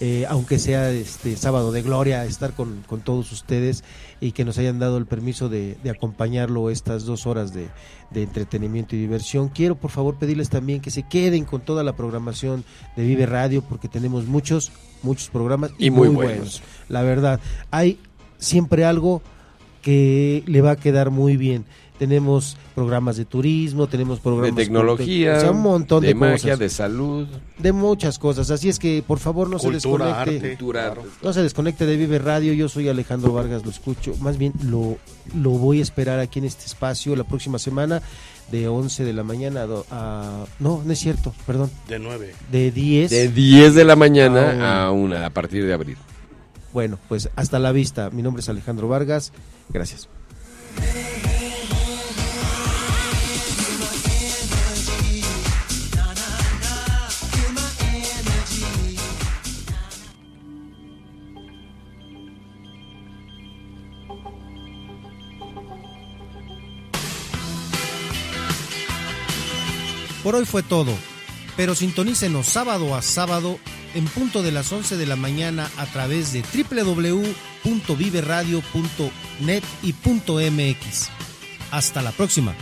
eh, aunque sea este sábado de gloria, estar con, con todos ustedes y que nos hayan dado el permiso de, de acompañarlo estas dos horas de, de entretenimiento y diversión. Quiero por favor pedirles también que se queden con toda la programación de Vive Radio porque tenemos muchos, muchos programas y, Y muy muy buenos. buenos. La verdad, hay siempre algo que le va a quedar muy bien. Tenemos programas de turismo, tenemos De programas tecnología, o sea, un montón de, de magia, cosas, de salud. de muchas cosas. Así es que por favor no Cultura, se desconecte. arte. No se desconecte de Vive Radio, yo soy Alejandro Vargas, lo escucho, más bien lo, lo voy a esperar aquí en este espacio la próxima semana de 11 de la mañana a, do- a- no, no es cierto, perdón, De nueve. de 10. De 10 de la Ah, mañana bueno. a una, a partir de abril. Bueno, pues hasta la vista. Mi nombre es Alejandro Vargas. Gracias. Por hoy fue todo, pero sintonícenos sábado a sábado en punto de las 11 de la mañana a través de www.viveradio.net y .mx. Hasta la próxima.